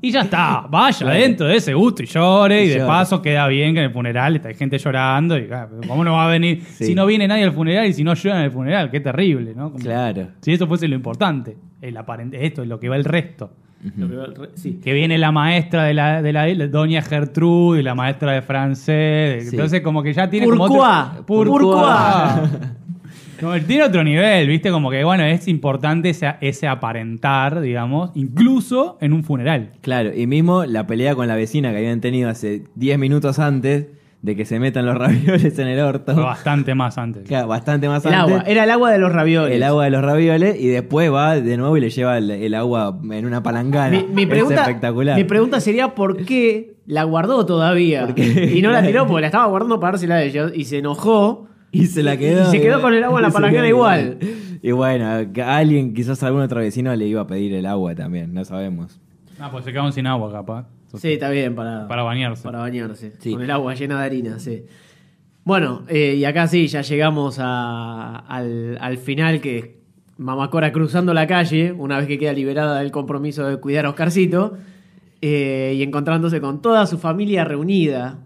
Speaker 6: Y ya está. Vaya dentro de ese gusto y llore. Y,
Speaker 5: Y
Speaker 6: de
Speaker 5: llore.
Speaker 6: paso queda bien que en el funeral está gente llorando. Y claro, ¿cómo no va a venir?
Speaker 5: Sí.
Speaker 6: Si no viene nadie al funeral y si no llora en el funeral, qué terrible, ¿no? Como-
Speaker 5: Claro.
Speaker 6: Si eso fuese lo importante. El aparente, esto es lo que va el resto.
Speaker 2: Lo que Sí.
Speaker 6: Viene la maestra de la, de la, la doña Gertrude y la maestra de francés.
Speaker 5: Sí.
Speaker 6: Entonces, como que ya tiene
Speaker 2: Pourquoi?
Speaker 6: como otro.
Speaker 2: Pourquoi?
Speaker 6: Como que tiene otro nivel, ¿viste? Como que, bueno, es importante ese, ese aparentar, digamos, incluso en un funeral.
Speaker 5: Claro, y mismo la pelea con la vecina que habían tenido hace 10 minutos antes de que se metan los ravioles en el orto.
Speaker 6: Bastante más antes.
Speaker 5: Claro, bastante más
Speaker 2: El
Speaker 5: antes.
Speaker 2: agua, era el agua de los ravioles.
Speaker 5: El agua de los ravioles y después va de nuevo y le lleva el, el agua en una palangana.
Speaker 2: Mi, mi
Speaker 5: Es
Speaker 2: pregunta,
Speaker 5: espectacular.
Speaker 2: mi pregunta sería por qué la guardó todavía
Speaker 5: ¿Por qué?
Speaker 2: y no la tiró porque la estaba guardando para dársela a ellos y se enojó
Speaker 5: y se la quedó.
Speaker 2: y se quedó con el agua en la palangana igual.
Speaker 5: Y bueno, a alguien, quizás algún otro vecino le iba a pedir el agua también, no sabemos.
Speaker 6: Ah, pues se quedaron sin agua, capaz.
Speaker 2: Sí, está bien para,
Speaker 6: Para bañarse.
Speaker 2: para bañarse.
Speaker 5: Sí.
Speaker 2: Con el agua llena de harina, sí. Bueno, eh, y acá sí, ya llegamos a- al, al final que es Mamacora cruzando la calle, una vez que queda liberada del compromiso de cuidar a Oscarcito, eh, y encontrándose con toda su familia reunida.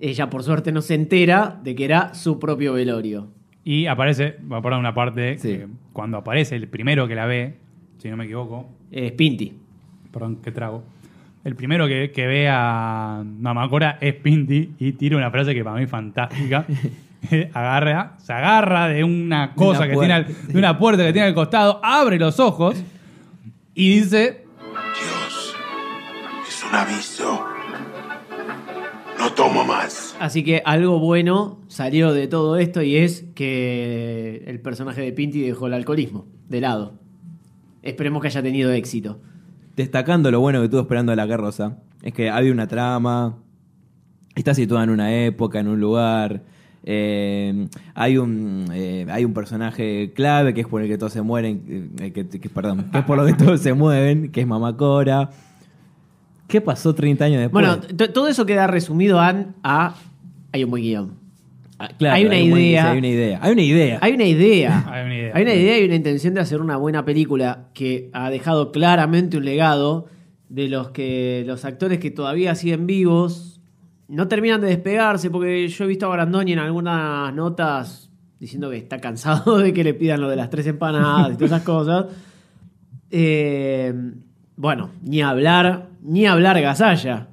Speaker 2: Ella, por suerte, no se entera de que era su propio velorio.
Speaker 6: Y aparece, voy a poner una parte,
Speaker 5: Sí.
Speaker 6: que cuando aparece el primero que la ve, si no me equivoco,
Speaker 2: Es Pinti.
Speaker 6: perdón, ¿qué trago? El primero que, que ve a Mamacora es Pinti y tira una frase que para mí es fantástica. agarra, se agarra de una cosa que tiene, al-
Speaker 5: puerta.
Speaker 6: de una puerta que tiene al costado, abre los ojos y dice,
Speaker 7: Dios, es un aviso. No tomo más.
Speaker 2: Así que algo bueno salió de todo esto y es que el personaje de Pinti dejó el alcoholismo de lado. esperemos que haya tenido éxito.
Speaker 5: Destacando lo bueno que estuvo esperando la carroza, es que había una trama, está situada en una época, en un lugar. eh, hay un eh, hay un personaje clave que es por el que todos se mueren, eh, que, perdón, que es por lo que todos se mueven, que es Mamá Cora. ¿Qué pasó 30 años después?
Speaker 2: Bueno, todo eso queda resumido a, a hay un buen guion.
Speaker 5: Ah, claro,
Speaker 2: hay una idea.
Speaker 5: hay una idea. Hay una idea.
Speaker 2: Hay una idea.
Speaker 6: Hay una idea.
Speaker 2: Hay una idea y una intención de hacer una buena película que ha dejado claramente un legado de los que los actores que todavía siguen vivos no terminan de despegarse porque yo he visto a Brandoni en algunas notas diciendo que está cansado de que le pidan lo de las tres empanadas y todas esas cosas. Eh, bueno, ni hablar, ni hablar Gasalla.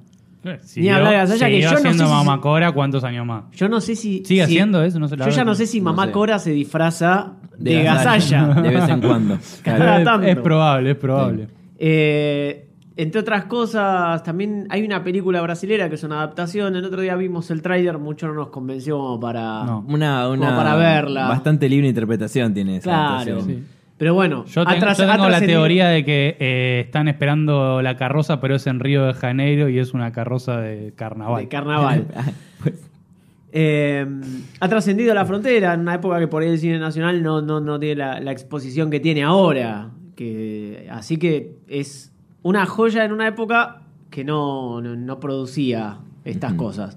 Speaker 2: Ni hablar de Gasalla, que yo no sé
Speaker 6: haciendo
Speaker 2: si-
Speaker 6: Mamá Cora cuántos años más.
Speaker 2: Yo no sé si.
Speaker 6: ¿Sigue
Speaker 2: si-
Speaker 6: haciendo eso? No sé, la
Speaker 2: yo ya no sé si
Speaker 5: no
Speaker 2: Mamá
Speaker 5: sé.
Speaker 2: Cora se disfraza de,
Speaker 5: De
Speaker 2: Gasalla.
Speaker 5: De vez en cuando.
Speaker 2: Cada
Speaker 6: es,
Speaker 2: tanto.
Speaker 6: es probable, es probable.
Speaker 2: Eh, entre otras cosas, también hay una película brasilera que es una adaptación. El otro día vimos el tráiler, mucho no nos convenció como para.
Speaker 6: No.
Speaker 5: Una, una
Speaker 2: Como para verla.
Speaker 5: Bastante libre interpretación tiene esa
Speaker 2: Claro.
Speaker 5: adaptación.
Speaker 6: Sí.
Speaker 2: Pero bueno,
Speaker 6: Yo tengo,
Speaker 2: tras-
Speaker 6: yo
Speaker 2: ha
Speaker 6: tengo la teoría de que eh, están esperando la carroza, pero es en Río de Janeiro y es una carroza de carnaval.
Speaker 2: de carnaval.
Speaker 5: Pues,
Speaker 2: Eh, ha trascendido la frontera en una época que por ahí el cine nacional no, no, no tiene la, la exposición que tiene ahora. Que, así que es una joya en una época que no, no, no producía estas cosas.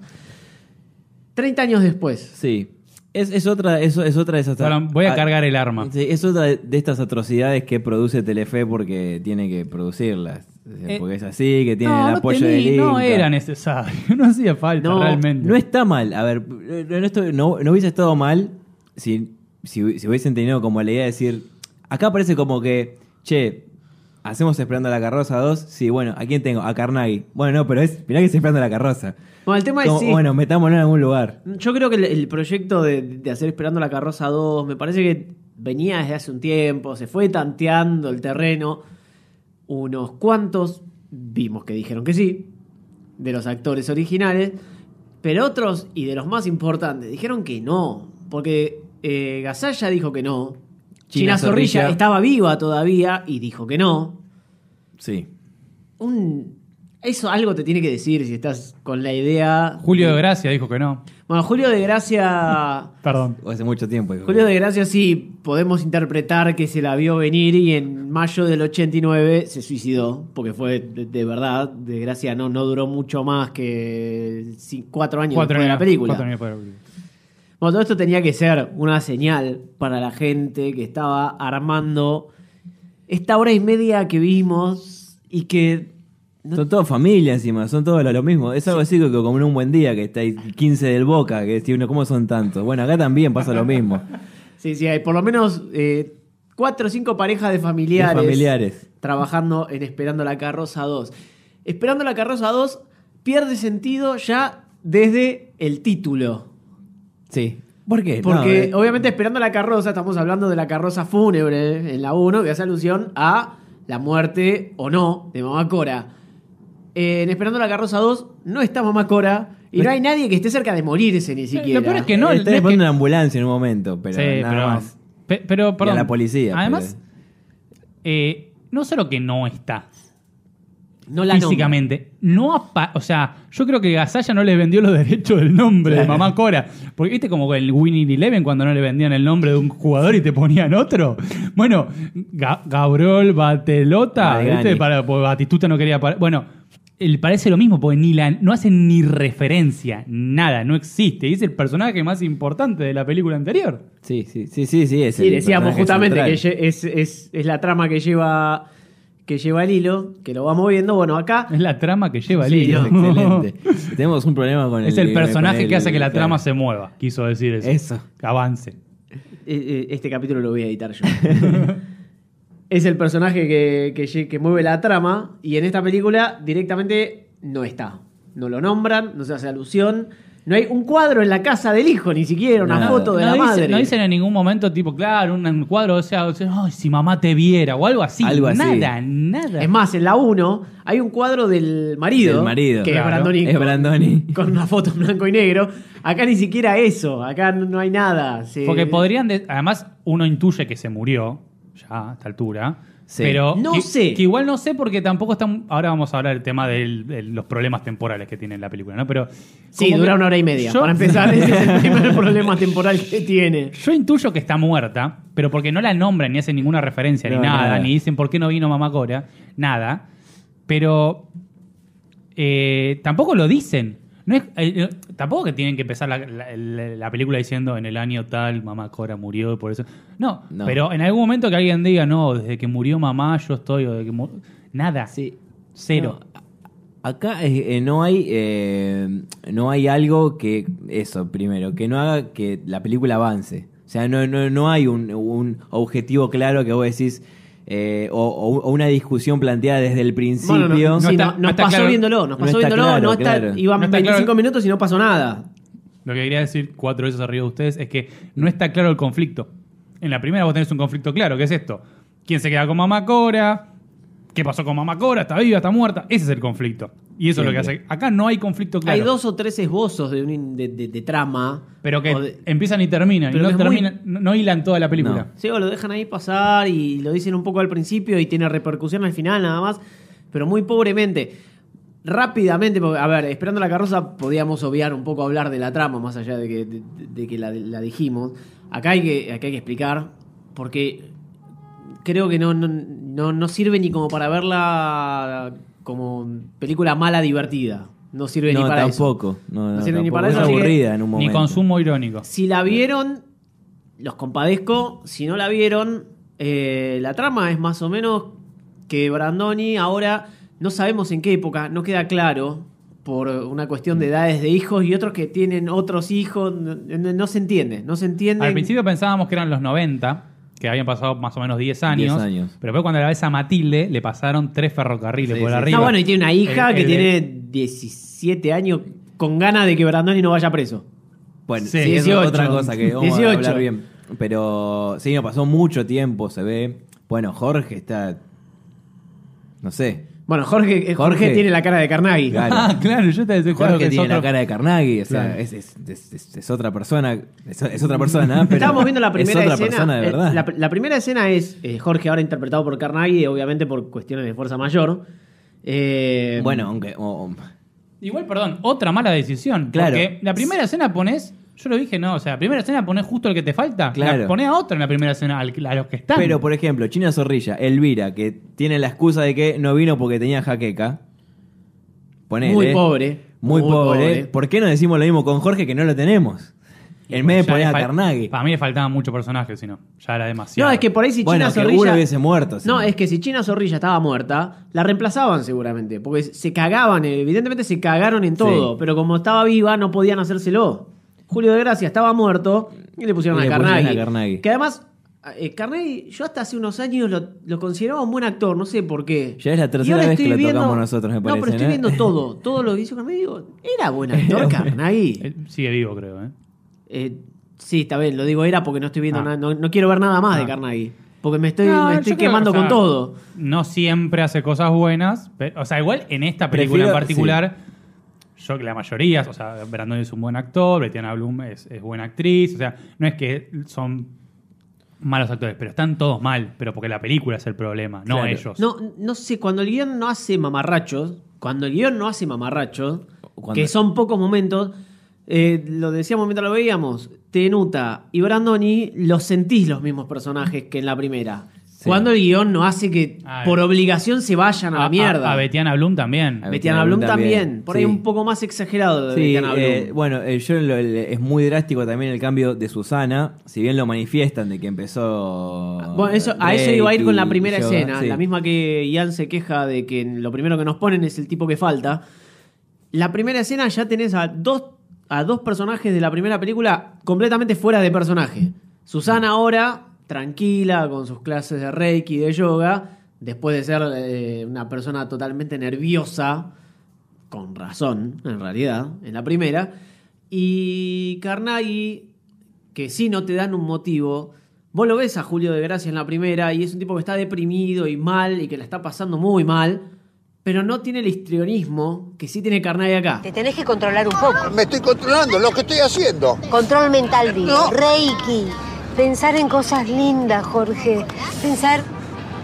Speaker 2: 30 años después.
Speaker 5: Sí. Es, es otra, es, es otra de esas.
Speaker 6: Voy a cargar el arma.
Speaker 5: Sí, es otra de de estas atrocidades que produce Telefe porque tiene que producirlas.
Speaker 6: Eh,
Speaker 5: porque es así, que tiene
Speaker 6: no,
Speaker 5: el
Speaker 6: no
Speaker 5: apoyo
Speaker 6: tení-
Speaker 5: del
Speaker 6: no
Speaker 5: Inca.
Speaker 6: era necesario, no hacía falta
Speaker 2: No,
Speaker 6: realmente.
Speaker 5: No está mal. A ver, no, no no- no hubiese estado mal si, si, si hubiesen tenido como la idea de decir. Acá parece como que, che, hacemos Esperando la Carroza 2. Sí, bueno, ¿a quién tengo? A Carnaghi. Bueno, no, pero es. Mirá que es Esperando la Carroza.
Speaker 2: Bueno, el tema es
Speaker 5: Como,
Speaker 2: sí,
Speaker 5: Bueno, metámoslo en algún lugar.
Speaker 2: Yo creo que el, el proyecto de, de hacer Esperando la Carroza 2 me parece que venía desde hace un tiempo, se fue tanteando el terreno. Unos cuantos vimos que dijeron que sí, de los actores originales, pero otros, y de los más importantes, dijeron que no, porque eh, Gasalla dijo que no, China,
Speaker 5: China
Speaker 2: Zorrilla,
Speaker 5: Zorrilla.
Speaker 2: estaba viva todavía y dijo que no.
Speaker 5: Sí.
Speaker 2: Un, eso algo te tiene que decir si estás con la idea.
Speaker 6: Julio de Gracia dijo que no.
Speaker 2: Bueno, Julio de Gracia.
Speaker 6: Perdón.
Speaker 5: Hace mucho tiempo.
Speaker 2: Julio de Gracia sí podemos interpretar que se la vio venir y en mayo del 89 se suicidó, porque fue de, de verdad, de Gracia no, no duró mucho más que cuatro años
Speaker 6: Cuatro
Speaker 2: después de la
Speaker 6: años-
Speaker 2: película.
Speaker 6: cuatro años después de la película.
Speaker 2: Bueno, todo esto tenía que ser una señal para la gente que estaba armando esta hora y media que vimos y que no-
Speaker 5: Son todos familia encima, son todos lo, mismo. Es algo así que como en un buen día, que está ahí 15 del Boca, que decís uno, ¿cómo son tantos? Bueno, acá también pasa lo mismo.
Speaker 2: Sí, sí, hay por lo menos eh, cuatro o cinco parejas de familiares,
Speaker 5: De familiares.
Speaker 2: trabajando en Esperando la Carroza 2. Esperando la Carroza 2 pierde sentido ya desde el título.
Speaker 5: Sí. ¿Por qué?
Speaker 2: Porque
Speaker 5: No, eh,
Speaker 2: obviamente Esperando la Carroza, estamos hablando de la carroza fúnebre en la 1, que hace alusión a la muerte o no de Mamá Cora. En Esperando la Carroza 2 no está Mamá Cora y no hay nadie que esté cerca de morirse ni siquiera.
Speaker 6: peor es que no,
Speaker 5: está
Speaker 6: no es
Speaker 5: esperando
Speaker 6: que-
Speaker 5: una ambulancia en un momento, pero
Speaker 6: sí,
Speaker 5: nada
Speaker 6: pero,
Speaker 5: más.
Speaker 6: pe- pero, perdón.
Speaker 5: Y a la policía.
Speaker 6: Además,
Speaker 5: pero-
Speaker 6: eh, no solo que no está
Speaker 2: no la
Speaker 6: físicamente, no apa- o sea, yo creo que Gasalla no le vendió los derechos del nombre de Mamá Cora. Porque viste como el Winning Eleven cuando no le vendían el nombre de un jugador y te ponían otro. Bueno, Ga- Gabriel Batelota. ¿viste? Para, porque Batistuta no quería. Bueno, él parece lo mismo, porque ni la, no hacen ni referencia, nada, no existe. Y es el personaje más importante de la película anterior.
Speaker 5: Sí, sí, sí, sí, sí. Es
Speaker 2: Sí,
Speaker 5: el
Speaker 2: decíamos justamente
Speaker 5: central.
Speaker 2: que es- es la trama que lleva, que lleva el hilo, que lo vamos viendo. Bueno, acá
Speaker 6: Es la trama que lleva el
Speaker 2: Sí,
Speaker 6: hilo.
Speaker 5: Es excelente. Tenemos un problema con el.
Speaker 6: Es el personaje
Speaker 5: el-
Speaker 6: que hace que la
Speaker 5: claro.
Speaker 6: trama se mueva, quiso decir eso.
Speaker 5: Eso.
Speaker 6: Que avance.
Speaker 2: eh, eh, este capítulo lo voy a editar yo. es el personaje que, que mueve la trama y en esta película directamente no está. No lo nombran, no se hace alusión. No hay un cuadro en la casa del hijo, ni siquiera una foto de
Speaker 6: no
Speaker 2: la
Speaker 6: dice-
Speaker 2: madre.
Speaker 6: no dicen en ningún momento, tipo, claro, un, un cuadro, o sea, o sea, "Ay, si mamá te viera, o algo así.
Speaker 5: Algo así.
Speaker 6: Nada, nada.
Speaker 2: Es más, en la 1 hay un cuadro del marido,
Speaker 5: Del marido,
Speaker 2: que
Speaker 5: claro.
Speaker 2: es Brandoni,
Speaker 5: Es
Speaker 2: con-
Speaker 5: Brandoni.
Speaker 2: con una foto en blanco y negro. Acá ni siquiera eso, acá no no hay nada.
Speaker 6: Porque podrían, de- además, uno intuye que se murió, ya a esta altura.
Speaker 5: Sí.
Speaker 6: Pero
Speaker 2: No
Speaker 6: que-
Speaker 2: sé.
Speaker 6: Que igual no sé porque tampoco están. Ahora vamos a hablar del tema del- de los problemas temporales que tiene la película, ¿no? Pero.
Speaker 2: Sí, dura
Speaker 6: que
Speaker 2: una hora y media.
Speaker 6: yo-
Speaker 2: Para empezar, ese es el primer problema temporal que tiene.
Speaker 6: Yo intuyo que está muerta, pero porque no la nombran ni hacen ninguna referencia
Speaker 5: No,
Speaker 6: ni nada,
Speaker 5: nada.
Speaker 6: ni dicen por qué no vino Mamá Cora, nada. Pero eh, tampoco lo dicen. No es, eh, eh, tampoco que tienen que empezar la, la- la- la película diciendo en el año tal Mamá Cora murió y por eso. No,
Speaker 5: No.
Speaker 6: pero en algún momento que alguien diga, no, desde que murió mamá yo estoy, o de que mu-". Nada.
Speaker 5: Sí.
Speaker 6: Cero.
Speaker 5: No, acá eh, no hay eh, no hay algo que eso primero que no haga que la película avance o sea no, no, no hay un, un objetivo claro que vos decís eh, o, o- o una discusión planteada desde el principio
Speaker 2: Bueno, no,
Speaker 6: No
Speaker 2: sí,
Speaker 6: está-
Speaker 2: no-
Speaker 6: no
Speaker 2: nos pasó
Speaker 6: claro.
Speaker 2: viéndolo, nos
Speaker 5: No
Speaker 2: pasó
Speaker 5: está
Speaker 2: viéndolo,
Speaker 5: claro,
Speaker 2: no está,
Speaker 5: claro.
Speaker 2: iban
Speaker 6: No está
Speaker 2: 25
Speaker 6: claro.
Speaker 2: minutos y no pasó nada.
Speaker 6: Lo que quería decir cuatro veces arriba de ustedes es que no está claro el conflicto. En la primera vos tenés un conflicto claro, que es esto. ¿Quién se queda con Mamá Cora? ¿Qué pasó con Mamá Cora? ¿Está viva? ¿Está muerta? Ese es el conflicto. Y eso es lo que hace. Acá no hay conflicto claro.
Speaker 2: Hay dos o tres esbozos de, un de, de- de trama.
Speaker 6: Pero que
Speaker 2: o de-
Speaker 6: empiezan y terminan.
Speaker 2: Pero
Speaker 6: y no
Speaker 2: que es muy-
Speaker 6: terminan, no, no hilan toda la película.
Speaker 5: No.
Speaker 2: Sí, o lo dejan ahí pasar y lo dicen un poco al principio y tiene repercusión al final nada más, pero muy pobremente. Rápidamente, porque, a ver, esperando la carroza podíamos obviar un poco hablar de la trama, más allá de que, de, de que la, la dijimos. Acá hay que, acá hay que explicar, porque creo que no, no, no, no sirve ni como para verla como película mala divertida. No sirve
Speaker 5: no
Speaker 2: ni para eso.
Speaker 5: tampoco no,
Speaker 2: No
Speaker 5: no,
Speaker 2: sirve ni para
Speaker 5: es
Speaker 2: eso,
Speaker 5: aburrida en un
Speaker 6: Ni
Speaker 5: momento
Speaker 6: consumo irónico.
Speaker 2: Si la vieron, los compadezco. Si no la vieron, eh, la trama es más o menos que Brandoni ahora no sabemos en qué época, no queda claro por una cuestión de edades de hijos y otros que tienen otros hijos, no, no- no se entiende, no se entiende.
Speaker 6: Al principio pensábamos que eran los 90, que habían pasado más o menos 10 años.
Speaker 5: 10 años.
Speaker 6: Pero después cuando la ves a Matilde, le pasaron tres ferrocarriles
Speaker 5: Sí,
Speaker 6: por
Speaker 5: sí.
Speaker 6: arriba.
Speaker 2: No, bueno, y tiene una hija
Speaker 6: El-
Speaker 2: que
Speaker 6: el
Speaker 2: tiene 17 años con ganas de que Brandoni no vaya preso.
Speaker 5: Bueno,
Speaker 6: Sí,
Speaker 5: sí, es
Speaker 2: 18.
Speaker 5: otra cosa que vamos
Speaker 2: 18.
Speaker 5: a hablar bien. Pero sí, no pasó mucho tiempo, se ve. Bueno, Jorge está. No sé.
Speaker 2: Bueno, Jorge, eh, Jorge,
Speaker 5: Jorge.
Speaker 2: tiene la cara de Carnaghi.
Speaker 5: Claro.
Speaker 6: Ah, claro, yo te decía
Speaker 5: Jorge
Speaker 6: que es
Speaker 5: tiene
Speaker 6: otro-
Speaker 5: la cara de Carnaghi, o sea,
Speaker 6: Claro.
Speaker 5: es, es- es- es- es otra persona. Es, es otra persona, pero.
Speaker 2: Estábamos viendo la primera
Speaker 5: es otra
Speaker 2: escena.
Speaker 5: persona de
Speaker 2: eh,
Speaker 5: verdad.
Speaker 2: La, la primera escena es eh, Jorge, ahora interpretado por Carnaghi, obviamente por cuestiones de fuerza mayor. Eh,
Speaker 5: bueno, aunque.
Speaker 6: Igual, perdón, otra mala decisión.
Speaker 5: Claro.
Speaker 6: Porque la primera escena pones. Yo lo dije, no, o sea, la primera escena pones justo el que te falta.
Speaker 5: Claro.
Speaker 6: La- Poné a otro en la primera escena, al- a los que están.
Speaker 5: pero, por ejemplo, China Zorrilla, Elvira, que tiene la excusa de que no vino porque tenía jaqueca. Ponele.
Speaker 2: muy pobre.
Speaker 5: Muy, pobre. ¿Por qué no decimos lo mismo con Jorge que no lo tenemos? En vez de
Speaker 6: Ya
Speaker 5: poner a Carnaghi.
Speaker 6: Para mí le faltaban muchos personajes, si no. Ya era demasiado.
Speaker 2: No, es que por ahí si
Speaker 5: Bueno,
Speaker 2: China
Speaker 5: que
Speaker 2: Zorrilla.
Speaker 5: uno hubiese muerto. sí.
Speaker 2: No, es que si China Zorrilla estaba muerta, la reemplazaban seguramente. Porque se cagaban, evidentemente se cagaron en todo.
Speaker 5: Sí.
Speaker 2: Pero como estaba viva, no podían hacérselo. Julio de Gracia estaba muerto y le pusieron,
Speaker 5: Y
Speaker 2: a,
Speaker 5: pusieron
Speaker 2: Carnaghi.
Speaker 5: a Carnaghi.
Speaker 2: Que además, eh, Carnaghi, yo hasta hace unos años lo, lo consideraba un buen actor, no sé por qué.
Speaker 5: Ya es la tercera vez que lo tocamos nosotros, me
Speaker 2: No, pero
Speaker 5: parece,
Speaker 2: estoy
Speaker 5: ¿no?
Speaker 2: viendo todo. Todo lo que hizo Carnaghi, digo, era buen actor Carnaghi.
Speaker 6: Eh, Sigue vivo, creo, ¿eh?
Speaker 2: Eh, sí, está bien, lo digo era porque no estoy viendo
Speaker 6: Ah.
Speaker 2: nada, no, no quiero ver nada más de
Speaker 6: Ah.
Speaker 2: Carnaghi. Porque me estoy,
Speaker 6: No,
Speaker 2: me estoy
Speaker 6: creo,
Speaker 2: quemando
Speaker 6: o sea,
Speaker 2: con todo.
Speaker 6: No siempre hace cosas buenas. pero- o sea, igual en esta película
Speaker 5: Prefiero-
Speaker 6: en particular, yo que la mayoría, o sea, Brandon es un buen actor, Betiana Bloom es, es buena actriz, o sea, no es que son malos actores, pero están todos mal, pero porque la película es el problema, no
Speaker 5: Claro.
Speaker 6: ellos.
Speaker 2: No, no sé, cuando el guion no hace mamarrachos, cuando el guion no hace mamarrachos,
Speaker 5: Cuando-
Speaker 2: que son pocos momentos, eh, lo decíamos mientras lo veíamos, Tenuta y Brandoni los sentís los mismos personajes que en la primera. Cuando el guion no hace que
Speaker 6: Ah,
Speaker 2: por obligación se vayan a, la mierda.
Speaker 6: A, a Betiana Bloom también.
Speaker 5: A
Speaker 2: Betiana Bloom también. Por ahí
Speaker 5: sí.
Speaker 2: un poco más exagerado de
Speaker 5: Sí,
Speaker 2: Betiana Bloom.
Speaker 5: eh, bueno, eh, yo lo- el- es muy drástico también el cambio de Susana, si bien lo manifiestan de que empezó.
Speaker 2: Bueno, eso, a eso iba a ir con la primera escena,
Speaker 5: sí.
Speaker 2: la misma que Ian se queja de que lo primero que nos ponen es el tipo que falta. La primera escena ya tenés a dos, a dos personajes de la primera película completamente fuera de personaje. Susana ahora, tranquila, con sus clases de Reiki y de yoga, después de ser eh, una persona totalmente nerviosa, con razón, en realidad, en la primera. Y Carnaghi, que sí no te dan un motivo. Vos lo ves a Julio de Gracia en la primera y es un tipo que está deprimido y mal y que la está pasando muy mal, pero no tiene el histrionismo que sí tiene Carnaghi acá.
Speaker 8: Te tenés que controlar un poco.
Speaker 10: Me estoy controlando lo que estoy haciendo.
Speaker 8: Control mental, digo.
Speaker 10: No.
Speaker 8: Reiki. Pensar en cosas lindas, Jorge. Pensar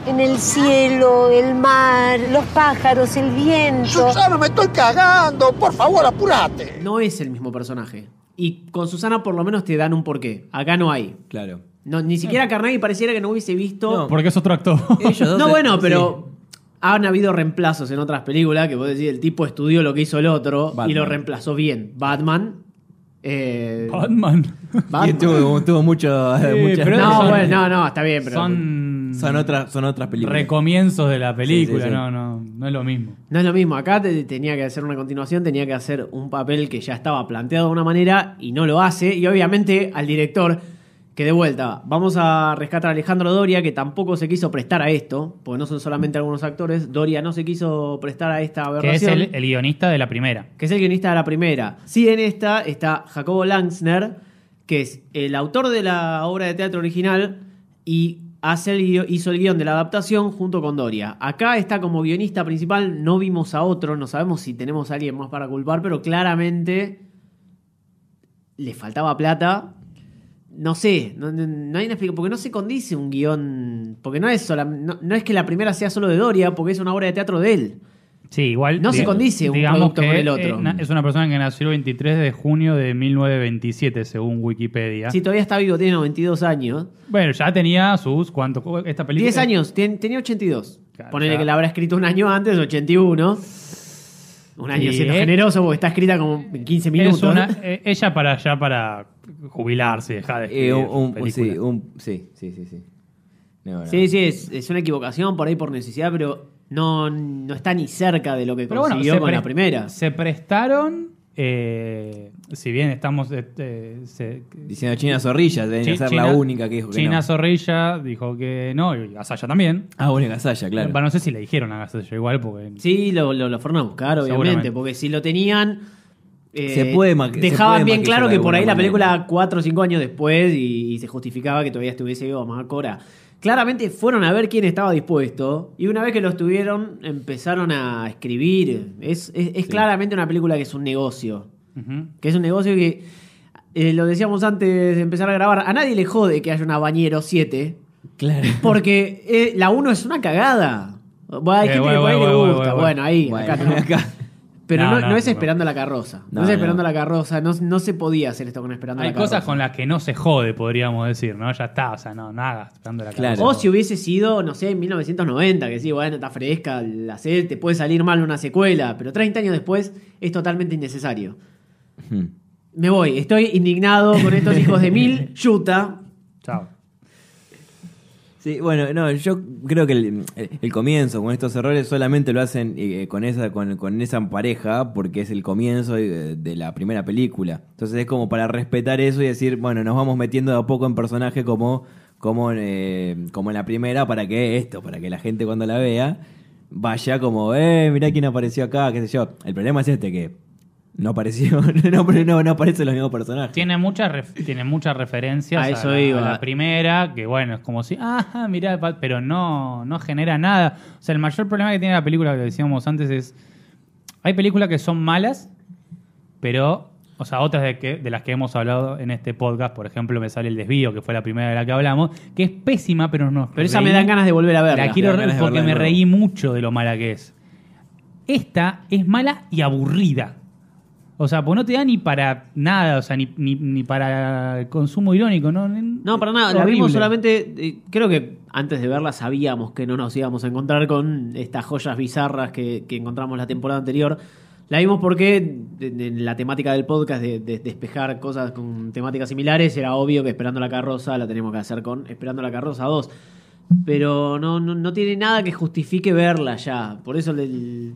Speaker 11: En el cielo, el mar, los pájaros, el viento.
Speaker 10: Susana, me estoy cagando. Por favor, apurate.
Speaker 2: No es el mismo personaje. Y con Susana por lo menos te dan un porqué. Acá no hay.
Speaker 5: Claro.
Speaker 2: No, ni siquiera Carnaghi pareciera que no hubiese visto.
Speaker 6: Porque es otro actor.
Speaker 5: Ellos dos
Speaker 2: No, bueno,
Speaker 5: sí.
Speaker 2: pero han habido reemplazos en otras películas que vos decís, el tipo estudió lo que hizo el otro
Speaker 5: Batman.
Speaker 2: y lo reemplazó bien. Batman. Eh,
Speaker 6: Batman.
Speaker 2: Batman.
Speaker 5: Y tuvo, tuvo mucho,
Speaker 6: Sí,
Speaker 5: muchas-
Speaker 6: pero
Speaker 2: No,
Speaker 6: son-
Speaker 2: bueno, no, no, está bien, pero
Speaker 6: Son,
Speaker 5: son otras, son otras películas.
Speaker 6: recomienzos de la película,
Speaker 5: Sí, sí, sí.
Speaker 6: No, no, no es lo mismo.
Speaker 2: no es lo mismo. Acá te- tenía que hacer una continuación, tenía que hacer un papel que ya estaba planteado de una manera y no lo hace. Y obviamente al director, que de vuelta, vamos a rescatar a Alejandro Doria, que tampoco se quiso prestar a esto, porque no son solamente algunos actores. Doria no se quiso prestar a esta
Speaker 6: Que es el, el guionista de la primera.
Speaker 2: que es el guionista de la primera. Sí, en esta está Jacobo Langsner, que es el autor de la obra de teatro original y hace el guio- hizo el guion de la adaptación junto con Doria. Acá está como guionista principal, no vimos a otro, no sabemos si tenemos a alguien más para culpar, pero claramente le faltaba plata. No sé, no, no- hay una explicación, porque no se condice un guion, porque no es, sola- no, no es que la primera sea solo de Doria, porque es una obra de teatro de él.
Speaker 6: Sí, igual.
Speaker 2: No se condice un producto con el otro.
Speaker 6: Es una persona que nació el 23 de junio de 1927, según Wikipedia.
Speaker 2: Si todavía está vivo, tiene 92 años.
Speaker 6: Bueno, ya tenía sus. ¿Cuánto? Esta película.
Speaker 2: 10 años, tien- tenía 82.
Speaker 6: Claro,
Speaker 2: Ponele que la habrá escrito un año antes, 81. Un año
Speaker 6: Sí,
Speaker 2: siendo
Speaker 6: eh.
Speaker 2: generoso porque está escrita como en 15 minutos.
Speaker 6: Es una, eh, ella para ya para jubilarse, dejar de
Speaker 5: Eh,
Speaker 6: escribir
Speaker 5: un- un- sí, un- sí, sí, sí, sí. No, no.
Speaker 2: Sí, sí, es, es una equivocación por ahí por necesidad, pero no, no está ni cerca de lo que
Speaker 6: Pero
Speaker 2: consiguió con la primera.
Speaker 6: Se prestaron. eh, si bien estamos. este, se-
Speaker 5: Diciendo China Zorrilla, deben
Speaker 6: Chi-
Speaker 5: ser la
Speaker 6: China-
Speaker 5: única que dijo que
Speaker 6: China
Speaker 5: no.
Speaker 6: Zorrilla dijo que no, y Gasalla también.
Speaker 5: Ah, bueno, Gasalla, claro.
Speaker 6: Bueno, no sé si le dijeron a Gasalla igual, porque.
Speaker 2: Sí, lo, lo, lo fueron a buscar, obviamente, porque si lo tenían. eh,
Speaker 5: Se puede se
Speaker 2: dejaban
Speaker 5: puede
Speaker 2: bien claro
Speaker 5: de
Speaker 2: que por ahí la película. 4 o 5 años después y, y se justificaba que todavía estuviese vivo Macora. Claramente fueron a ver quién estaba dispuesto y una vez que lo estuvieron empezaron a escribir. Es, es- es claramente una película que es un negocio. Que es un negocio que, eh, lo decíamos antes de empezar a grabar, a nadie le jode que haya una Bañero 7.
Speaker 5: Claro.
Speaker 2: Porque eh, la 1 es una cagada. Bueno, hay
Speaker 6: Eh,
Speaker 2: gente que por ahí le gusta.
Speaker 6: bueno,
Speaker 2: ahí, acá. Pero
Speaker 6: No,
Speaker 2: no,
Speaker 6: no,
Speaker 2: no es esperando la carroza. No, es esperando
Speaker 5: no.
Speaker 2: la carroza. No, no se podía hacer esto con esperando
Speaker 6: Hay
Speaker 2: la carroza.
Speaker 6: cosas con las que no se jode, podríamos decir, ¿no? Ya está, o sea, no, nada, esperando la
Speaker 5: Claro.
Speaker 6: carroza.
Speaker 2: O si hubiese sido, no sé, en 1990, que sí, bueno, está fresca, la serie, te puede salir mal una secuela, pero 30 años después es totalmente innecesario.
Speaker 5: Hmm.
Speaker 2: Me voy, estoy indignado con estos hijos de mil, yuta.
Speaker 6: Chao.
Speaker 5: Sí, bueno, no, yo creo que el, el comienzo con estos errores solamente lo hacen eh, con esa con, con esa pareja porque es el comienzo de, de la primera película. Entonces es como para respetar eso y decir, bueno, nos vamos metiendo de a poco en personaje como como eh, como en la primera para que esto, para que la gente cuando la vea vaya como, eh, mirá quién apareció acá, qué sé yo. El problema es este que no apareció, no, no, no aparecen los mismos personajes.
Speaker 6: Tiene muchas tiene muchas referencias
Speaker 2: A
Speaker 6: a,
Speaker 2: eso
Speaker 6: la,
Speaker 2: iba.
Speaker 6: a la primera, que bueno, es como si, ah, mirá, pero no, no genera nada. O sea, el mayor problema que tiene la película, que decíamos antes, es. Hay películas que son malas, pero. O sea, otras de, que, de las que hemos hablado en este podcast, por ejemplo, me sale El Desvío, que fue la primera de la que hablamos, que es pésima, pero no.
Speaker 2: Pero esa me dan ganas de volver a verla.
Speaker 6: La quiero porque me reí mucho de lo mala que es. Esta es mala y aburrida. O sea, pues no te da ni para nada, o sea, ni, ni, ni para el consumo irónico, ¿no?
Speaker 2: No, para nada. La vimos solamente. eh, creo que antes de verla sabíamos que no nos íbamos a encontrar con estas joyas bizarras que, que encontramos la temporada anterior. La vimos porque en la temática del podcast de, de despejar cosas con temáticas similares era obvio que Esperando la Carroza la tenemos que hacer con Esperando la Carroza 2. Pero no, no, no tiene nada que justifique verla ya. Por eso le-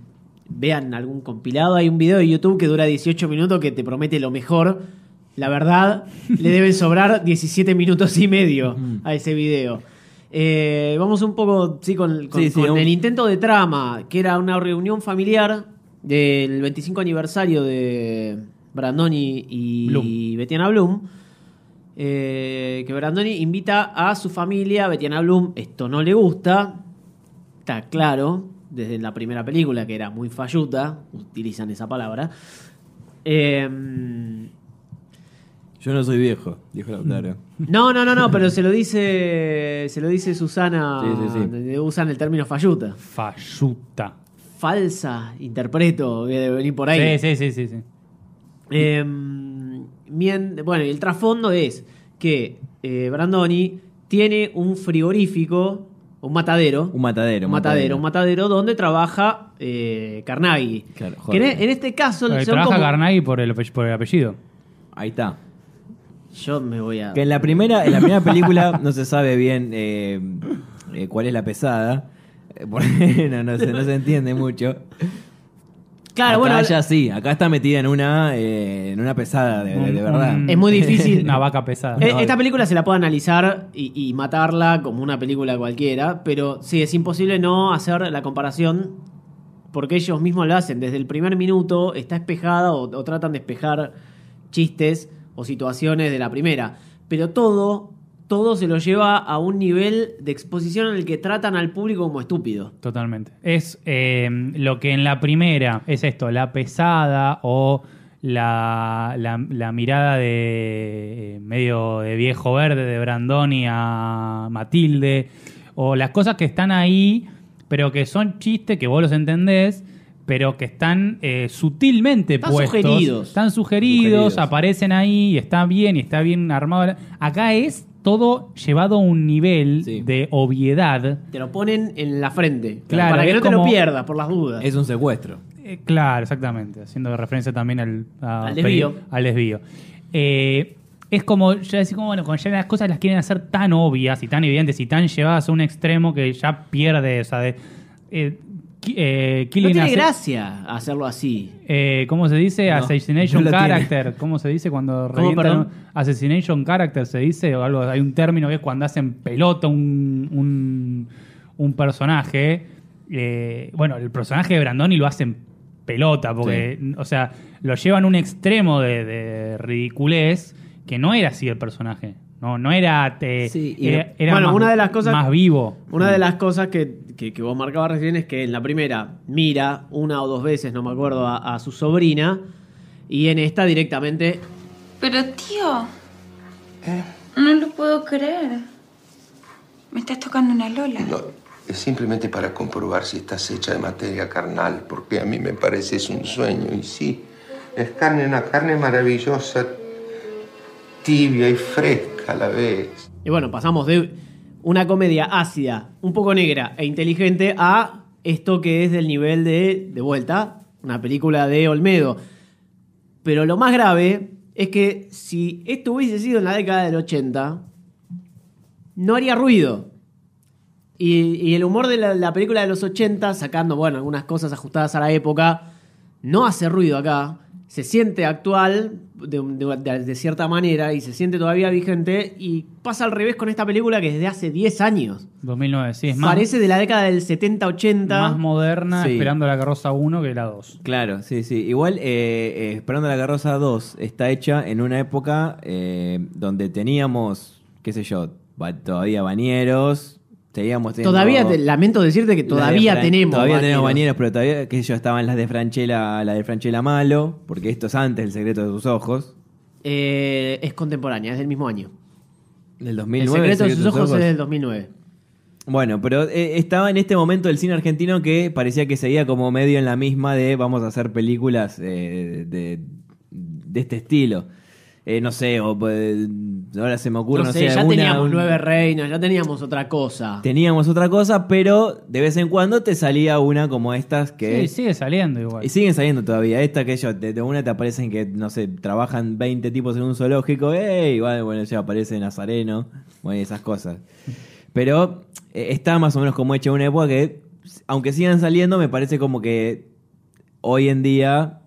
Speaker 2: vean algún compilado. Hay un video de YouTube que dura 18 minutos que te promete lo mejor. La verdad, le deben sobrar 17 minutos y medio a ese video. Eh, vamos un poco sí, con, con-
Speaker 5: Sí, sí,
Speaker 2: con
Speaker 5: un-
Speaker 2: el intento de trama, que era una reunión familiar del 25 aniversario de Brandoni y
Speaker 6: Bloom.
Speaker 2: Betiana Bloom. Eh, que Brandoni invita a su familia, Betiana Bloom, esto no le gusta, está claro, desde la primera película, que era muy falluta, utilizan esa palabra. Eh,
Speaker 5: Yo no soy viejo, dijo Lautaro.
Speaker 2: No, no, no, no, pero se lo dice. Se lo dice Susana.
Speaker 5: Sí, sí, sí.
Speaker 2: Usan el término falluta.
Speaker 6: Falluta.
Speaker 2: Falsa, interpreto, debe venir por ahí.
Speaker 6: Sí, sí, sí, sí. sí.
Speaker 2: Eh, mien- bueno, y el trasfondo es que eh, Brandoni tiene un frigorífico, un matadero.
Speaker 5: Un matadero.
Speaker 2: un matadero, un matadero donde trabaja eh, Carnaghi.
Speaker 5: Claro,
Speaker 2: que en,
Speaker 5: joder.
Speaker 2: en este caso son
Speaker 6: trabaja
Speaker 2: como-
Speaker 6: Carnaghi por el, por el apellido.
Speaker 5: Ahí está.
Speaker 2: Yo me voy a.
Speaker 5: Que en la primera, en la primera película no se sabe bien eh, eh, cuál es la pesada. Eh, porque no, no se, no se entiende mucho.
Speaker 2: Claro,
Speaker 5: acá
Speaker 2: bueno,
Speaker 5: ya sí, acá está metida en una, eh, en una pesada, de, de- de verdad.
Speaker 2: Es muy difícil.
Speaker 6: Una vaca pesada.
Speaker 2: Eh, Esta película se la puede analizar y, y matarla como una película cualquiera, pero sí, es imposible no hacer la comparación porque ellos mismos lo hacen. Desde el primer minuto está espejada o, o tratan de espejar chistes o situaciones de la primera. Pero todo, todo se lo lleva a un nivel de exposición en el que tratan al público como estúpido.
Speaker 6: Totalmente. Es eh, lo que en la primera es esto, la pesada o la, la- la mirada de eh, medio de viejo verde de Brandoni a Matilde, o las cosas que están ahí, pero que son chistes que vos los entendés, pero que están eh, sutilmente
Speaker 2: Están
Speaker 6: puestos.
Speaker 2: sugeridos.
Speaker 6: Están sugeridos,
Speaker 5: Sugeridos.
Speaker 6: aparecen ahí, y está bien, y está bien armado. Acá es todo llevado a un nivel
Speaker 5: Sí.
Speaker 6: de obviedad.
Speaker 2: Te lo ponen en la frente.
Speaker 6: Claro,
Speaker 2: para que no te lo pierdas por las dudas.
Speaker 5: Es un secuestro.
Speaker 6: Eh, claro, exactamente. Haciendo referencia también al, a-
Speaker 2: Al desvío.
Speaker 6: Al desvío. Eh, es como, ya decir, como, bueno, cuando ya las cosas las quieren hacer tan obvias y tan evidentes y tan llevadas a un extremo que ya pierde, o sea, de. Eh, eh,
Speaker 2: no tiene gracia hacerlo así.
Speaker 6: eh, ¿Cómo se dice?
Speaker 5: No,
Speaker 6: Assassination
Speaker 5: no lo tiene.
Speaker 6: Character. ¿Cómo se dice cuando
Speaker 2: ¿Cómo,
Speaker 6: revientan? Assassination Character se dice, o algo, hay un término que es cuando hacen pelota un, un, un personaje. Eh, bueno, el personaje de Brandoni lo hacen pelota, porque, o sea, lo llevan a un extremo de, de ridiculez que no era así el personaje. No, no era, te-
Speaker 5: Sí, y-
Speaker 6: era, era
Speaker 2: Bueno,
Speaker 6: más,
Speaker 2: una de las cosas-
Speaker 6: más vivo.
Speaker 2: Una de las cosas que, que, que vos marcabas recién es que en la primera mira una o dos veces, no me acuerdo, a, a su sobrina y en esta directamente
Speaker 12: Pero tío, no lo puedo creer. Me estás tocando una lola.
Speaker 7: No, es simplemente para comprobar si estás hecha de materia carnal, porque a mí me parece es un sueño. Y sí, es carne, una carne maravillosa, tibia y fresca a la vez.
Speaker 2: Y bueno, pasamos de una comedia ácida, un poco negra e inteligente a esto que es del nivel de, de vuelta, una película de Olmedo. Pero lo más grave es que si esto hubiese sido en la década del 80, no haría ruido. Y, el humor de la, la película de los 80, sacando, bueno, algunas cosas ajustadas a la época, no hace ruido acá. Se siente actual de, de- de- de cierta manera y se siente todavía vigente. Y pasa al revés con esta película que es de hace 10 años.
Speaker 6: 2009, sí, es más,
Speaker 2: Parece de la década del 70-80.
Speaker 6: más moderna,
Speaker 5: Sí.
Speaker 6: esperando la carroza 1 que la 2.
Speaker 5: Claro, sí, sí. Igual, eh, eh, Esperando la Carroza 2 está hecha en una época eh, donde teníamos, qué sé yo, todavía bañeros,
Speaker 2: Todavía, te- lamento decirte que todavía
Speaker 5: de
Speaker 2: tenemos.
Speaker 5: Todavía tenemos
Speaker 2: bañeros.
Speaker 5: pero todavía, sé yo, estaban las de Franchella, la de Franchella Malo, porque esto es antes, El secreto de tus ojos,
Speaker 2: Eh, es contemporánea, es del mismo año.
Speaker 5: del 2009.
Speaker 2: El secreto de sus ojos es del 2009.
Speaker 5: Bueno, pero eh, estaba en este momento el cine argentino que parecía que seguía como medio en la misma de vamos a hacer películas eh, de, de este estilo. Eh, no sé, o, pues, ahora se me ocurre,
Speaker 2: No,
Speaker 5: no,
Speaker 2: sé,
Speaker 5: sé,
Speaker 2: ya
Speaker 5: alguna-
Speaker 2: teníamos
Speaker 5: un-
Speaker 2: nueve reinas, ya teníamos otra cosa.
Speaker 5: Teníamos otra cosa, pero de vez en cuando te salía una como estas que...
Speaker 6: Sí, sigue saliendo igual.
Speaker 5: Y siguen saliendo todavía. Esta que yo, de, de una te aparecen que, no sé, trabajan 20 tipos en un zoológico, ¡ey! Bueno, bueno, ya aparece Nazareno, bueno, y esas cosas. Pero eh, está más o menos como hecha una época que, aunque sigan saliendo, me parece como que hoy en día